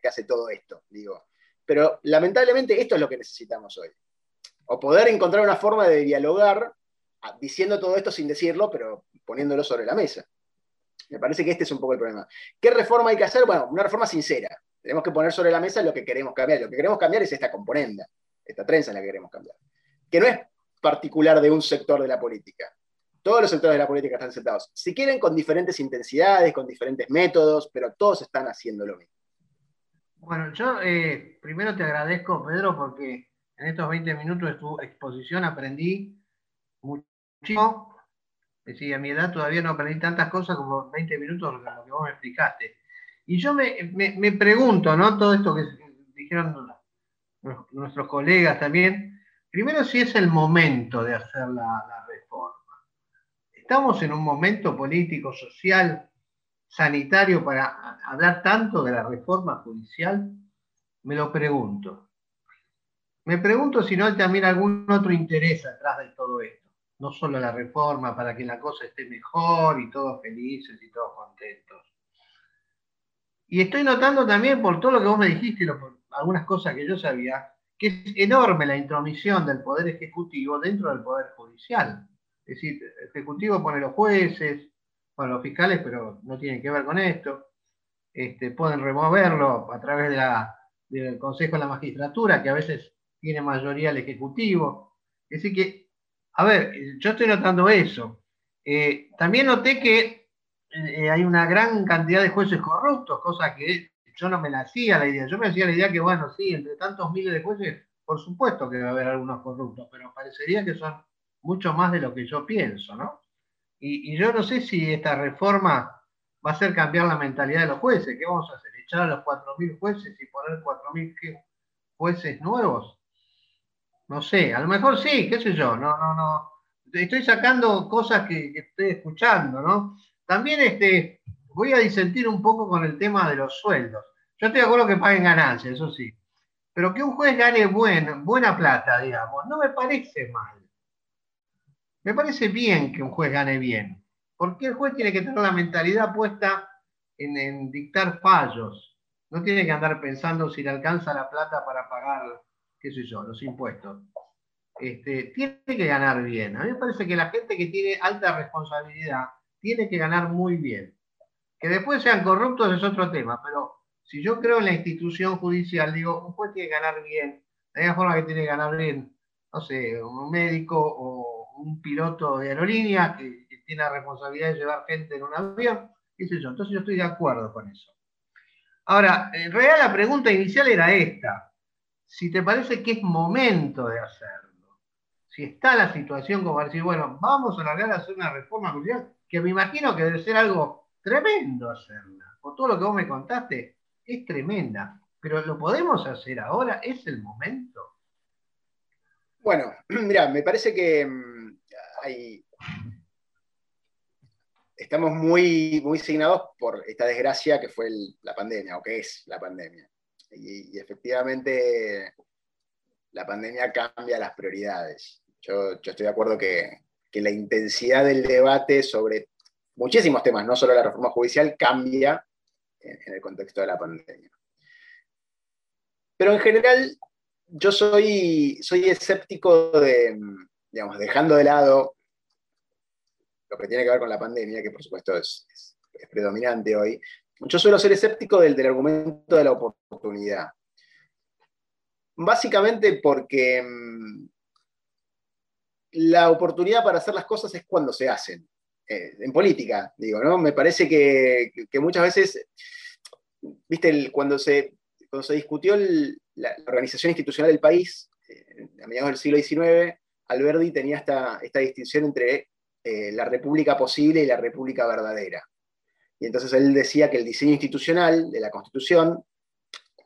que hace todo esto, digo. Pero lamentablemente esto es lo que necesitamos hoy. O poder encontrar una forma de dialogar ah, diciendo todo esto sin decirlo, pero poniéndolo sobre la mesa. Me parece que este es un poco el problema. ¿Qué reforma hay que hacer? Bueno, una reforma sincera. Tenemos que poner sobre la mesa lo que queremos cambiar. Lo que queremos cambiar es esta componenda, esta trenza en la que queremos cambiar. Que no es particular de un sector de la política. Todos los sectores de la política están sentados. Si quieren, con diferentes intensidades, con diferentes métodos, pero todos están haciendo lo mismo. Bueno, yo eh, primero te agradezco, Pedro, porque en estos 20 minutos de tu exposición aprendí muchísimo decir, a mi edad todavía no aprendí tantas cosas como 20 minutos lo que vos me explicaste. Y yo me, pregunto, ¿no? Todo esto que dijeron nuestros colegas también, primero si es el momento de hacer la, reforma. ¿Estamos en un momento político, social, sanitario para hablar tanto de la reforma judicial? Me lo pregunto. Me pregunto si no hay también algún otro interés atrás de todo esto no solo la reforma, para que la cosa esté mejor y todos felices y todos contentos. Y estoy notando también por todo lo que vos me dijiste y por algunas cosas que yo sabía, que es enorme la intromisión del Poder Ejecutivo dentro del Poder Judicial. Es decir, el Ejecutivo pone los jueces, bueno, los fiscales, pero no tienen que ver con esto. Este, pueden removerlo a través del Consejo de la Magistratura, que a veces tiene mayoría el Ejecutivo. Es decir, que a ver, yo estoy notando eso. Eh, también noté que eh, hay una gran cantidad de jueces corruptos, cosa que yo no me la hacía la idea. Yo me hacía la idea que, bueno, sí, entre tantos miles de jueces, por supuesto que va a haber algunos corruptos, pero parecería que son mucho más de lo que yo pienso, ¿no? Y, yo no sé si esta reforma va a hacer cambiar la mentalidad de los jueces. ¿Qué vamos a hacer? ¿Echar a los 4.000 jueces y poner 4.000 jueces nuevos? No sé, a lo mejor sí, qué sé yo, no, no, no. Estoy sacando cosas que, estoy escuchando, ¿no? También este, voy a disentir un poco con el tema de los sueldos. Yo estoy de acuerdo que paguen ganancias, eso sí. Pero que un juez gane buena plata, digamos, no me parece mal. Me parece bien que un juez gane bien. Porque el juez tiene que tener la mentalidad puesta en dictar fallos. No tiene que andar pensando si le alcanza la plata para pagar qué sé yo, los impuestos, este, tiene que ganar bien. A mí me parece que la gente que tiene alta responsabilidad tiene que ganar muy bien. Que después sean corruptos es otro tema, pero si yo creo en la institución judicial, digo, un juez tiene que ganar bien, de la misma forma que tiene que ganar bien, no sé, un médico o un piloto de aerolínea que, que tiene la responsabilidad de llevar gente en un avión, qué sé yo. Entonces yo estoy de acuerdo con eso. Ahora, en realidad la pregunta inicial era esta. Si te parece que es momento de hacerlo. Si está la situación como decir, bueno, vamos a a hacer una reforma judicial, que me imagino que debe ser algo tremendo hacerla. Por todo lo que vos me contaste, es tremenda. Pero lo podemos hacer ahora, es el momento. Bueno, mira, me parece que mm, hay, estamos muy, muy signados por esta desgracia que fue la pandemia, o que es la pandemia. Y, efectivamente la pandemia cambia las prioridades. Yo, estoy de acuerdo que, la intensidad del debate sobre muchísimos temas, no solo la reforma judicial, cambia en, el contexto de la pandemia. Pero en general, yo soy, soy escéptico de, digamos, dejando de lado lo que tiene que ver con la pandemia, que por supuesto es, predominante hoy, yo suelo ser escéptico del, argumento de la oportunidad. Básicamente porque mm, la oportunidad para hacer las cosas es cuando se hacen. Eh, en política, digo, ¿no? Me parece que, muchas veces, viste, cuando, se, se discutió la, organización institucional del país, eh, a mediados del siglo XIX, Alberti tenía esta, esta distinción entre eh, la república posible y la república verdadera. Y entonces él decía que el diseño institucional de la Constitución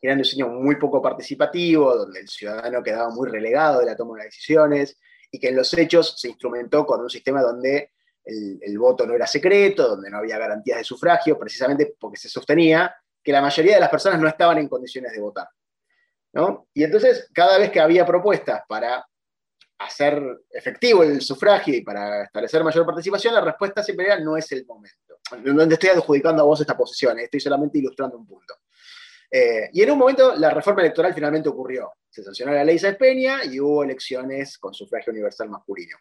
era un diseño muy poco participativo, donde el ciudadano quedaba muy relegado de la toma de decisiones, y que en los hechos se instrumentó con un sistema donde el, voto no era secreto, donde no había garantías de sufragio, precisamente porque se sostenía que la mayoría de las personas no estaban en condiciones de votar. Y entonces, cada vez que había propuestas para hacer efectivo el sufragio y para establecer mayor participación, la respuesta siempre era no es el momento. No te estoy adjudicando a vos esta posición, eh, estoy solamente ilustrando un punto. Eh, y en un momento la reforma electoral finalmente ocurrió. Se sancionó la ley Sáenz Peña y hubo elecciones con sufragio universal masculino.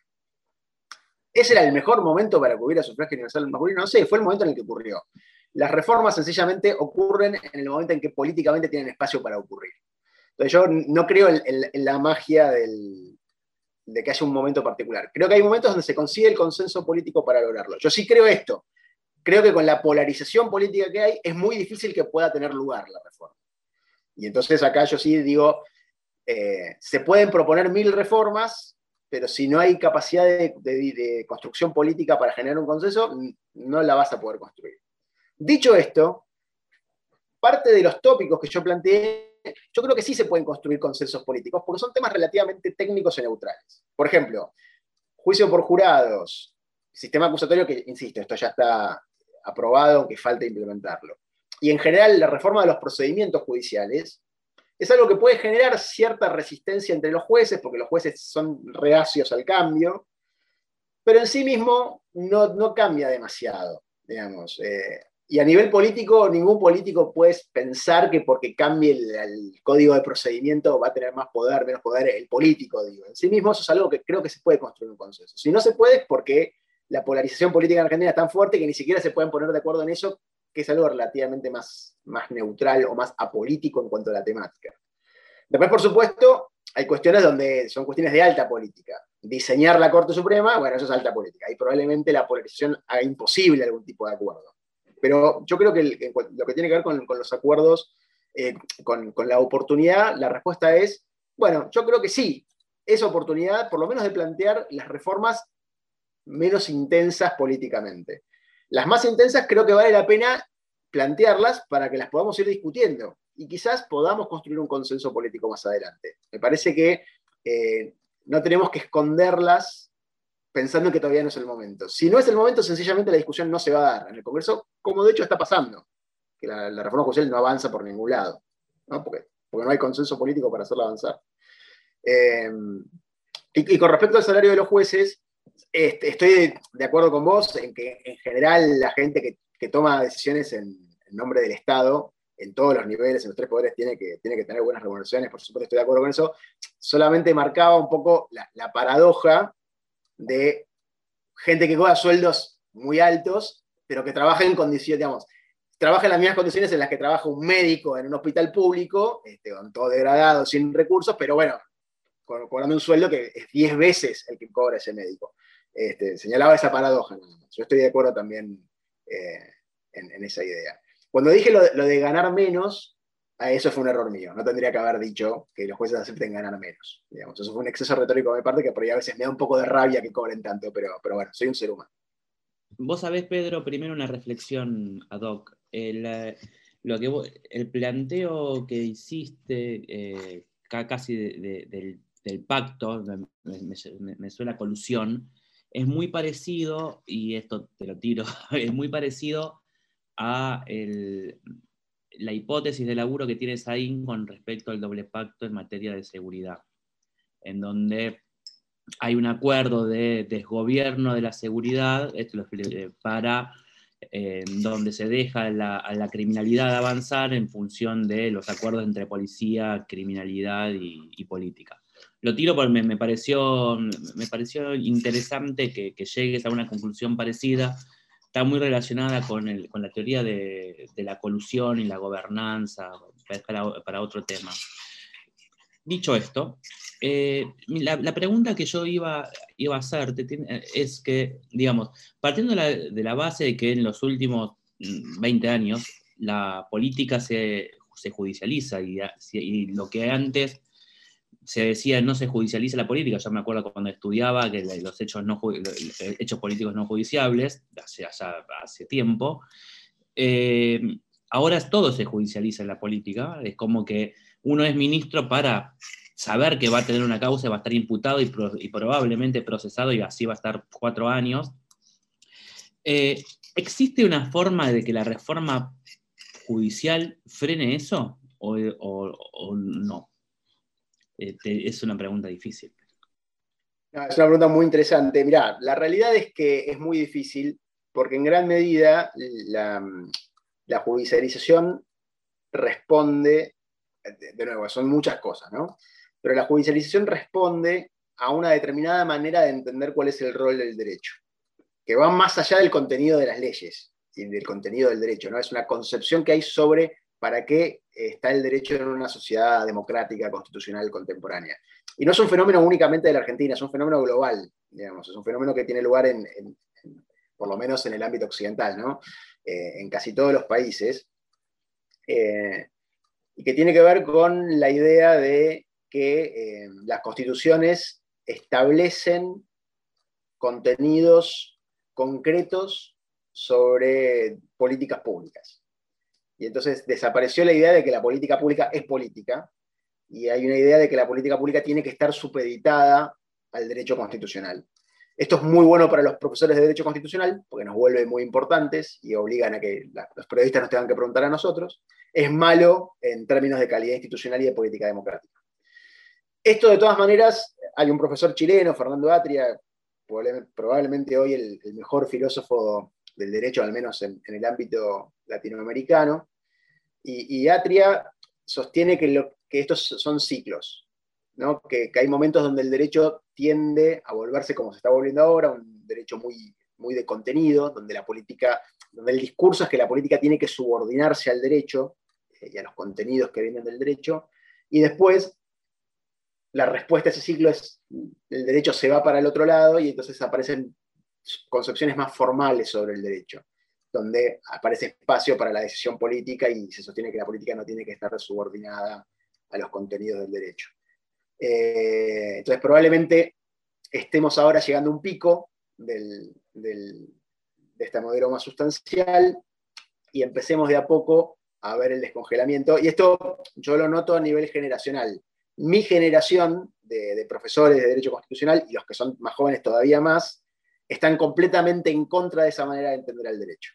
¿Ese era el mejor momento para que hubiera sufragio universal masculino? No sé, fue el momento en el que ocurrió. Las reformas sencillamente ocurren en el momento en que políticamente tienen espacio para ocurrir. Entonces yo no creo en la magia de que haya un momento particular. Creo que hay momentos donde se consigue el consenso político para lograrlo. Yo sí creo esto. Creo que con la polarización política que hay es muy difícil que pueda tener lugar la reforma. Y entonces acá yo sí digo, eh, se pueden proponer mil reformas, pero si no hay capacidad de, de, construcción política para generar un consenso, no la vas a poder construir. Dicho esto, parte de los tópicos que yo planteé yo creo que sí se pueden construir consensos políticos, porque son temas relativamente técnicos y neutrales. Por ejemplo, juicio por jurados, sistema acusatorio que, insisto, esto ya está aprobado, que falta implementarlo. Y en general la reforma de los procedimientos judiciales es algo que puede generar cierta resistencia entre los jueces, porque los jueces son reacios al cambio, pero en sí mismo no, no cambia demasiado, digamos. Eh, y a nivel político, ningún político puede pensar que porque cambie el, código de procedimiento va a tener más poder, menos poder el político, digo. En sí mismo eso es algo que creo que se puede construir un consenso. Si no se puede es porque la polarización política en Argentina es tan fuerte que ni siquiera se pueden poner de acuerdo en eso, que es algo relativamente más, más neutral o más apolítico en cuanto a la temática. Después, por supuesto, hay cuestiones donde son cuestiones de alta política. Diseñar la Corte Suprema, bueno, eso es alta política. Y probablemente la polarización haga imposible algún tipo de acuerdo. Pero yo creo que lo que tiene que ver con, los acuerdos, eh, con, la oportunidad, la respuesta es, bueno, yo creo que sí, es oportunidad por lo menos de plantear las reformas menos intensas políticamente. Las más intensas creo que vale la pena plantearlas para que las podamos ir discutiendo y quizás podamos construir un consenso político más adelante. Me parece que eh, no tenemos que esconderlas pensando que todavía no es el momento. Si no es el momento, sencillamente la discusión no se va a dar en el Congreso, como de hecho está pasando, que la, reforma judicial no avanza por ningún lado, Porque, no hay consenso político para hacerla avanzar. Eh, y, con respecto al salario de los jueces, este, estoy de acuerdo con vos en que en general la gente que, toma decisiones en, nombre del Estado, en todos los niveles, en los tres poderes, tiene que, tiene que tener buenas remuneraciones, por supuesto estoy de acuerdo con eso, solamente marcaba un poco la, paradoja de gente que cobra sueldos muy altos, pero que trabaja en condiciones, digamos, trabaja en las mismas condiciones en las que trabaja un médico en un hospital público, este, con todo degradado, sin recursos, pero bueno, cobrando un sueldo que es 10 veces el que cobra ese médico. Este, señalaba esa paradoja. Yo estoy de acuerdo también eh, en, esa idea. Cuando dije lo, de ganar menos, a eso fue un error mío. No tendría que haber dicho que los jueces acepten ganar menos. Digamos. Eso fue un exceso retórico de mi parte que por ahí a veces me da un poco de rabia que cobren tanto, pero, pero bueno, soy un ser humano. Vos sabés, Pedro, primero una reflexión ad hoc. El, eh, lo que el planteo que hiciste eh, casi del, pacto, me, suena colusión, es muy parecido, y esto te lo tiro, es muy parecido a la hipótesis de laburo que tiene Saín con respecto al doble pacto en materia de seguridad, en donde hay un acuerdo de desgobierno de la seguridad para eh, donde se deja a la criminalidad avanzar en función de los acuerdos entre policía, criminalidad y, política. Lo tiro porque me, pareció, me pareció interesante que, llegues a una conclusión parecida. Está muy relacionada con, la teoría de, la colusión y la gobernanza, para otro tema. Dicho esto, eh, la, pregunta que yo iba, iba a hacerte es que, digamos, partiendo de la, base de que en los últimos 20 mm, años la política se, judicializa y, lo que antes se decía no se judicializa la política, yo me acuerdo cuando estudiaba que los hechos, no, hechos políticos no judiciables, hace, tiempo, eh, ahora todo se judicializa en la política, es como que uno es ministro para saber que va a tener una causa, va a estar imputado y, probablemente procesado y así va a estar cuatro años. Eh, ¿Existe una forma de que la reforma judicial frene eso o, no? Este, es una pregunta difícil. es una pregunta muy interesante. Mirá, la realidad es que es muy difícil porque en gran medida la, la judicialización responde, de nuevo, son muchas cosas, ¿no? pero la judicialización responde a una determinada manera de entender cuál es el rol del derecho, que va más allá del contenido de las leyes y del contenido del derecho, ¿no? Es una concepción que hay sobre para qué está el derecho en una sociedad democrática, constitucional, contemporánea. Y no es un fenómeno únicamente de la Argentina, es un fenómeno global, digamos, es un fenómeno que tiene lugar en, por lo menos en el ámbito occidental, ¿no? Eh, en casi todos los países, eh, y que tiene que ver con la idea de que eh, las constituciones establecen contenidos concretos sobre políticas públicas. Y entonces desapareció la idea de que la política pública es política y hay una idea de que la política pública tiene que estar supeditada al derecho constitucional. Esto es muy bueno para los profesores de derecho constitucional porque nos vuelve muy importantes y obligan a que los periodistas nos tengan que preguntar a nosotros. Es malo en términos de calidad institucional y de política democrática. Esto de todas maneras, hay un profesor chileno, Fernando Atria, probablemente hoy el, mejor filósofo del derecho, al menos en, el ámbito latinoamericano, y, Atria sostiene que, estos son ciclos, que, hay momentos donde el derecho tiende a volverse como se está volviendo ahora, un derecho muy, muy de contenido, donde la política, donde el discurso es que la política tiene que subordinarse al derecho eh, y a los contenidos que vienen del derecho, y después la respuesta a ese ciclo es, el derecho se va para el otro lado y entonces aparecen concepciones más formales sobre el derecho, donde aparece espacio para la decisión política y se sostiene que la política no tiene que estar subordinada a los contenidos del derecho. Eh, entonces probablemente estemos ahora llegando a un pico de este modelo más sustancial y empecemos de a poco a ver el descongelamiento. Y esto yo lo noto a nivel generacional mi generación de, profesores de Derecho Constitucional y los que son más jóvenes todavía más, están completamente en contra de esa manera de entender el derecho.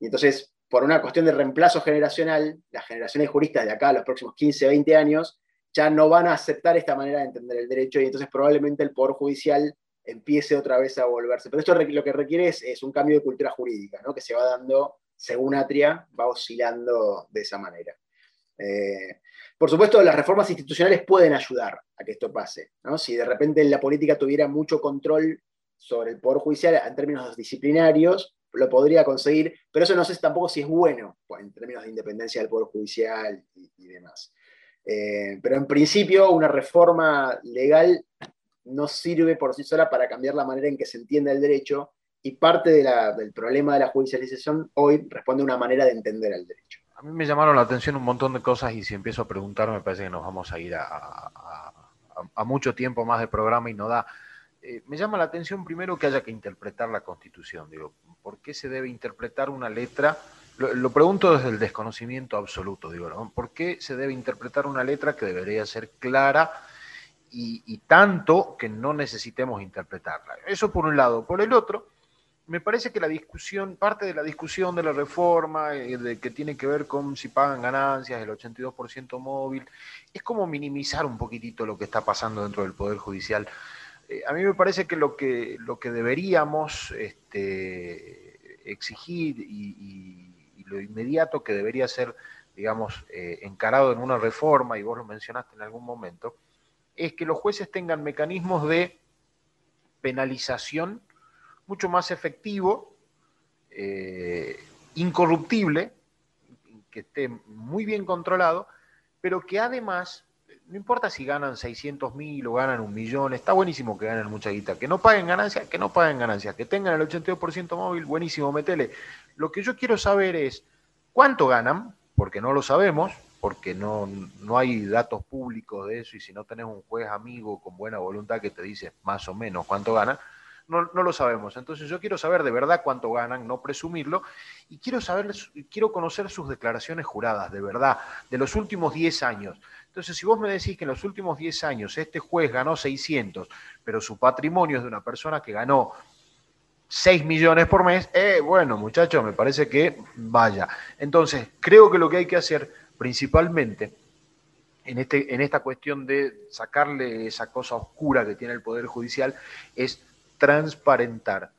Y entonces, por una cuestión de reemplazo generacional, las generaciones juristas de acá a los próximos 15, 20 años ya no van a aceptar esta manera de entender el derecho y entonces probablemente el Poder Judicial empiece otra vez a volverse. Pero esto lo que requiere es, un cambio de cultura jurídica, que se va dando, según Atria, va oscilando de esa manera. Eh, por supuesto, las reformas institucionales pueden ayudar a que esto pase. Si de repente la política tuviera mucho control sobre el Poder Judicial en términos disciplinarios, lo podría conseguir, pero eso no sé tampoco si es bueno pues, en términos de independencia del Poder Judicial y, demás. Eh, pero en principio, una reforma legal no sirve por sí sola para cambiar la manera en que se entiende el derecho y parte del problema de la judicialización hoy responde a una manera de entender el derecho. a mí me llamaron la atención un montón de cosas y si empiezo a preguntar me parece que nos vamos a ir a, mucho tiempo más de programa y no da. Eh, me llama la atención primero que haya que interpretar la Constitución. Digo, ¿por qué se debe interpretar una letra? Lo, pregunto desde el desconocimiento absoluto. Digo, ¿por qué se debe interpretar una letra que debería ser clara y, y tanto que no necesitemos interpretarla? Eso por un lado. Por el otro, me parece que la discusión, parte de la discusión de la reforma, eh, de que tiene que ver con si pagan ganancias, el 82% móvil, es como minimizar un poquitito lo que está pasando dentro del Poder Judicial. Eh, a mí me parece que lo que, lo que deberíamos este, exigir y, lo inmediato que debería ser, digamos, eh, encarado en una reforma, y vos lo mencionaste en algún momento, es que los jueces tengan mecanismos de penalización mucho más efectivo, eh, incorruptible, que esté muy bien controlado, pero que además, no importa si ganan 600 mil o ganan un millón, está buenísimo que ganen mucha guita, que no paguen ganancias, que no paguen ganancias, que tengan el 82% móvil, buenísimo, metele. Lo que yo quiero saber es cuánto ganan, porque no lo sabemos, porque no, no hay datos públicos de eso, y si no tenés un juez amigo con buena voluntad que te dice más o menos cuánto ganan, no, lo sabemos. Entonces yo quiero saber de verdad cuánto ganan, no presumirlo, y quiero saber, quiero conocer sus declaraciones juradas, de verdad, de los últimos 10 años. Entonces, si vos me decís que en los últimos 10 años este juez ganó 600, pero su patrimonio es de una persona que ganó 6 millones por mes, eh, bueno, muchachos, me parece que vaya. Entonces, creo que lo que hay que hacer principalmente en, este, en esta cuestión de sacarle esa cosa oscura que tiene el Poder Judicial es transparentar.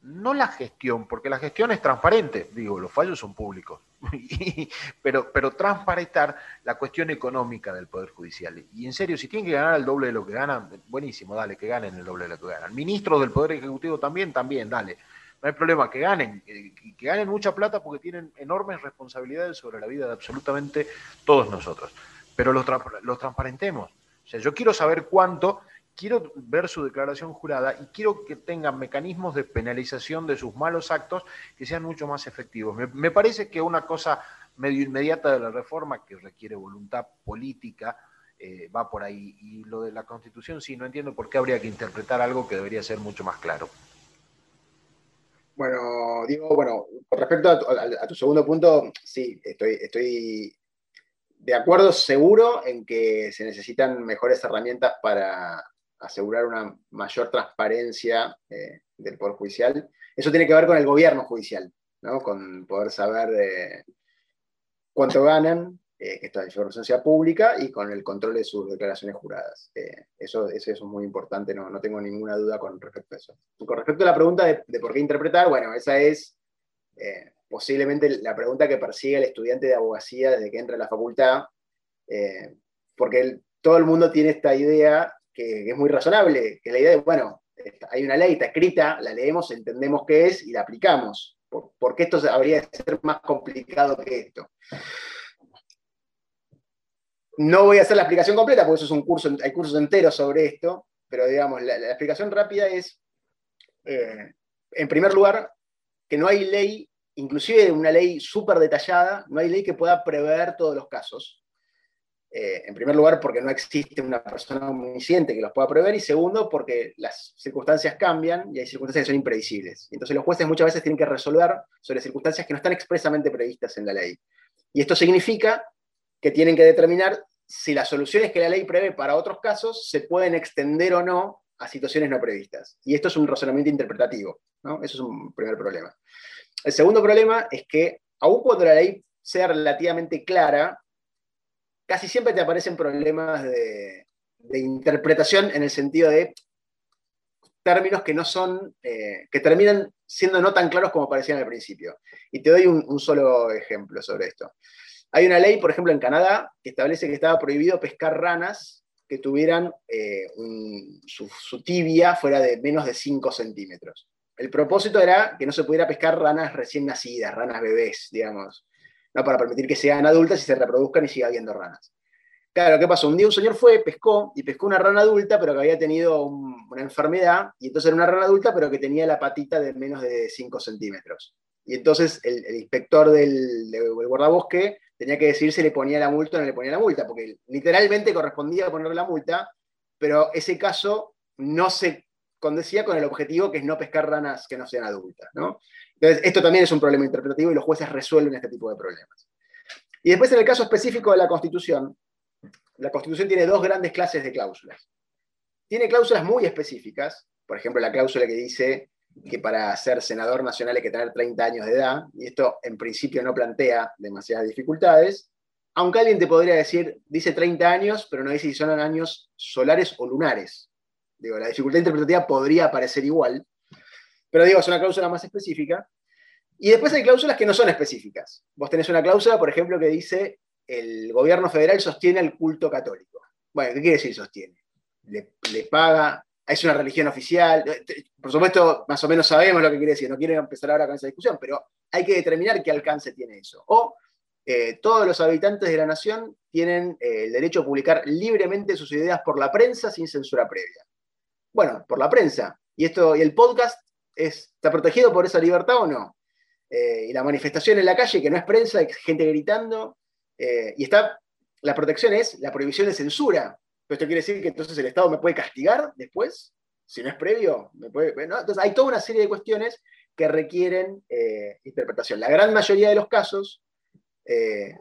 No la gestión, porque la gestión es transparente, digo, los fallos son públicos, pero, pero transparentar la cuestión económica del Poder Judicial. Y en serio, si tienen que ganar el doble de lo que ganan, buenísimo, dale, que ganen el doble de lo que ganan. Ministros del Poder Ejecutivo también, también, dale. No hay problema, que ganen, que, que ganen mucha plata porque tienen enormes responsabilidades sobre la vida de absolutamente todos nosotros. Pero los, los transparentemos. O sea, yo quiero saber cuánto quiero ver su declaración jurada y quiero que tengan mecanismos de penalización de sus malos actos que sean mucho más efectivos. Me, parece que una cosa medio inmediata de la reforma que requiere voluntad política eh, va por ahí. Y lo de la constitución, sí, no entiendo por qué habría que interpretar algo que debería ser mucho más claro. Bueno, digo, bueno, con respecto a tu, segundo punto, sí, estoy, estoy de acuerdo seguro en que se necesitan mejores herramientas para, asegurar una mayor transparencia eh, del Poder Judicial. Eso tiene que ver con el gobierno judicial, ¿no? con poder saber eh, cuánto ganan, eh, que esta información sea pública, y con el control de sus declaraciones juradas. eso, eso, es muy importante, no, no, tengo ninguna duda con respecto a eso. Con respecto a la pregunta de, por qué interpretar, bueno, esa es posiblemente la pregunta que persigue el estudiante de abogacía desde que entra a la facultad, porque todo el mundo tiene esta idea que, es muy razonable, que la idea es, bueno, hay una ley, está escrita, la leemos, entendemos qué es y la aplicamos. ¿Por, qué esto habría de ser más complicado que esto? No voy a hacer la explicación completa, porque eso es un curso, hay cursos enteros sobre esto, pero digamos, la, explicación rápida es, eh, en primer lugar, que no hay ley, inclusive una ley súper detallada, no hay ley que pueda prever todos los casos. Eh, en primer lugar, porque no existe una persona omnisciente que los pueda prever, y segundo, porque las circunstancias cambian y hay circunstancias que son impredecibles. Entonces los jueces muchas veces tienen que resolver sobre circunstancias que no están expresamente previstas en la ley. Y esto significa que tienen que determinar si las soluciones que la ley prevé para otros casos se pueden extender o no a situaciones no previstas. Y esto es un razonamiento interpretativo. ¿no? Eso es un primer problema. El segundo problema es que, aun cuando la ley sea relativamente clara, casi siempre te aparecen problemas de, interpretación en el sentido de términos que no son, eh, que terminan siendo no tan claros como parecían al principio. Y te doy un, solo ejemplo sobre esto. Hay una ley, por ejemplo, en Canadá, que establece que estaba prohibido pescar ranas que tuvieran eh, su, su, tibia fuera de menos de 5 centímetros. El propósito era que no se pudiera pescar ranas recién nacidas, ranas bebés, digamos, para permitir que sean adultas y se reproduzcan y siga habiendo ranas. Claro, ¿qué pasó? Un día un señor fue, pescó, y pescó una rana adulta, pero que había tenido una enfermedad, y entonces era una rana adulta, pero que tenía la patita de menos de 5 centímetros. Y entonces el, inspector del, guardabosque tenía que decir si le ponía la multa o no le ponía la multa, porque literalmente correspondía ponerle la multa, pero ese caso no se condecía con el objetivo que es no pescar ranas que no sean adultas. ¿no? Entonces, esto también es un problema interpretativo y los jueces resuelven este tipo de problemas. Y después, en el caso específico de la Constitución, la Constitución tiene dos grandes clases de cláusulas. Tiene cláusulas muy específicas, por ejemplo, la cláusula que dice que para ser senador nacional hay que tener 30 años de edad, y esto en principio no plantea demasiadas dificultades, aunque alguien te podría decir, dice 30 años, pero no dice si son años solares o lunares. Digo, la dificultad interpretativa podría parecer igual, pero digo, es una cláusula más específica. Y después hay cláusulas que no son específicas. Vos tenés una cláusula, por ejemplo, que dice el gobierno federal sostiene el culto católico. Bueno, ¿qué quiere decir sostiene? Le, paga, es una religión oficial. Por supuesto, más o menos sabemos lo que quiere decir, no quiero empezar ahora con esa discusión, pero hay que determinar qué alcance tiene eso. O eh, todos los habitantes de la nación tienen eh, el derecho a publicar libremente sus ideas por la prensa sin censura previa. Bueno, por la prensa. Y esto, y el podcast ¿está protegido por esa libertad o no? Eh, y la manifestación en la calle, que no es prensa, es gente gritando, eh, y está, la protección es la prohibición de censura. esto quiere decir que entonces el Estado me puede castigar después, si no es previo. Puede, Entonces hay toda una serie de cuestiones que requieren eh, interpretación. La gran mayoría de los casos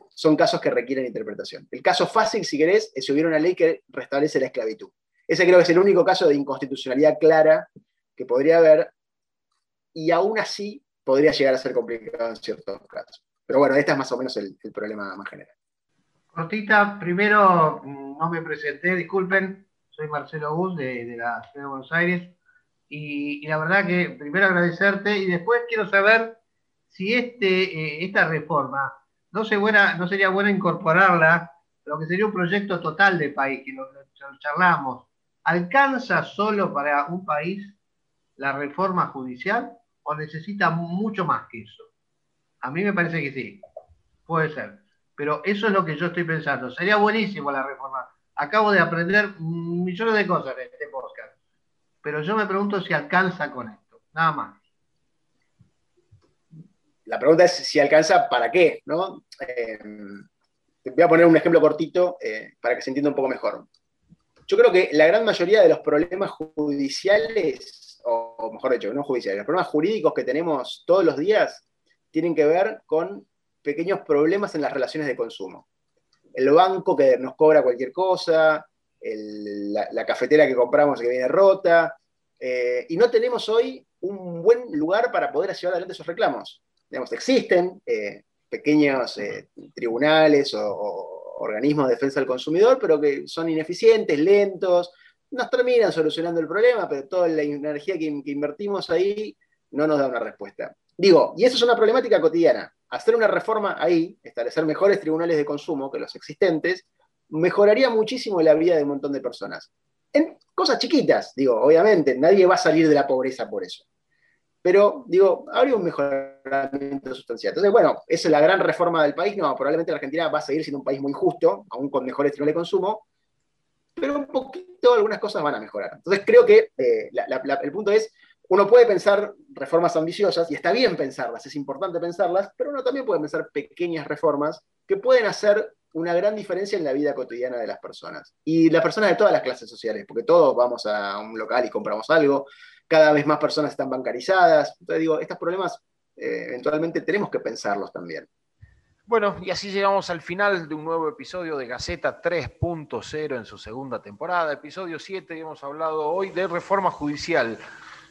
son casos que requieren interpretación. El caso fácil, si querés, es si una ley que restablece la esclavitud. Ese creo que es el único caso de inconstitucionalidad clara que podría haber, y aún así podría llegar a ser complicado en ciertos casos. Pero bueno, este es más o menos el, problema más general. Cortita, primero mm, no me presenté, disculpen, soy Marcelo Bus de, la Ciudad de Buenos Aires y, la verdad que primero agradecerte y después quiero saber si este, eh, esta reforma no, sería bueno incorporarla lo que sería un proyecto total de país, que lo, lo charlamos. ¿Alcanza solo para un país la reforma judicial o necesita mucho más que eso? A mí me parece que sí, puede ser. Pero eso es lo que yo estoy pensando. Sería buenísimo la reforma. Acabo de aprender millones de cosas en este podcast. Pero yo me pregunto si alcanza con esto. Nada más. La pregunta es si alcanza para qué, ¿no? Eh, voy a poner un ejemplo cortito eh, para que se entienda un poco mejor. Yo creo que la gran mayoría de los problemas judiciales, o mejor dicho, no judiciales, los problemas jurídicos que tenemos todos los días tienen que ver con pequeños problemas en las relaciones de consumo. El banco que nos cobra cualquier cosa, la, cafetera que compramos que viene rota, eh, y no tenemos hoy un buen lugar para poder llevar adelante esos reclamos. Digamos, existen eh, pequeños eh, tribunales o, organismos de defensa del consumidor, pero que son ineficientes, lentos, nos terminan solucionando el problema, pero toda la energía que invertimos ahí no nos da una respuesta. Digo, y eso es una problemática cotidiana. Hacer una reforma ahí, establecer mejores tribunales de consumo que los existentes, mejoraría muchísimo la vida de un montón de personas. En cosas chiquitas, digo, obviamente, nadie va a salir de la pobreza por eso. Pero, digo, habría un mejoramiento sustancial. Entonces, bueno, esa es la gran reforma del país. No, probablemente la Argentina va a seguir siendo un país muy justo, aún con mejores tribunales de consumo, pero un poquito algunas cosas van a mejorar. Entonces, creo que eh, el punto es uno puede pensar reformas ambiciosas, y está bien pensarlas, es importante pensarlas, pero uno también puede pensar pequeñas reformas que pueden hacer una gran diferencia en la vida cotidiana de las personas. Y las personas de todas las clases sociales, porque todos vamos a un local y compramos algo, cada vez más personas están bancarizadas. Entonces digo, estos problemas eh, eventualmente tenemos que pensarlos también. Bueno, y así llegamos al final de un nuevo episodio de Gaceta 3.0 en su segunda temporada, episodio 7, hemos hablado hoy de reforma judicial.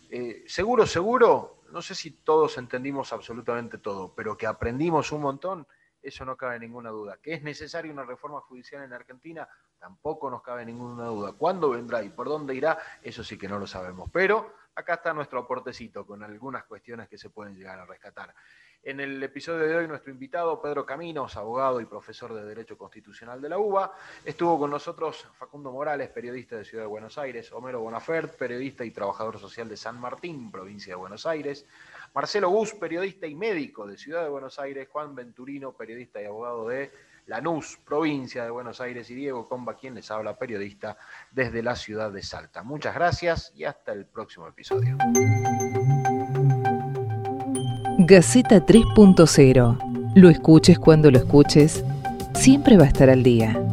Eh, seguro, seguro, no sé si todos entendimos absolutamente todo, pero que aprendimos un montón, eso no cabe ninguna duda. Que es necesaria una reforma judicial en Argentina, tampoco nos cabe ninguna duda. ¿Cuándo vendrá y por dónde irá? Eso sí que no lo sabemos. Pero acá está nuestro aportecito con algunas cuestiones que se pueden llegar a rescatar. En el episodio de hoy, nuestro invitado, Pedro Caminos, abogado y profesor de Derecho Constitucional de la UBA, estuvo con nosotros Facundo Morales, periodista de Ciudad de Buenos Aires, Homero Bonafert, periodista y trabajador social de San Martín, provincia de Buenos Aires, Marcelo Bus, periodista y médico de Ciudad de Buenos Aires, Juan Venturino, periodista y abogado de Lanús, provincia de Buenos Aires, y Diego Comba, quien les habla, periodista desde la ciudad de Salta. Muchas gracias y hasta el próximo episodio. Gaceta 3.0. Lo escuches cuando lo escuches, siempre va a estar al día.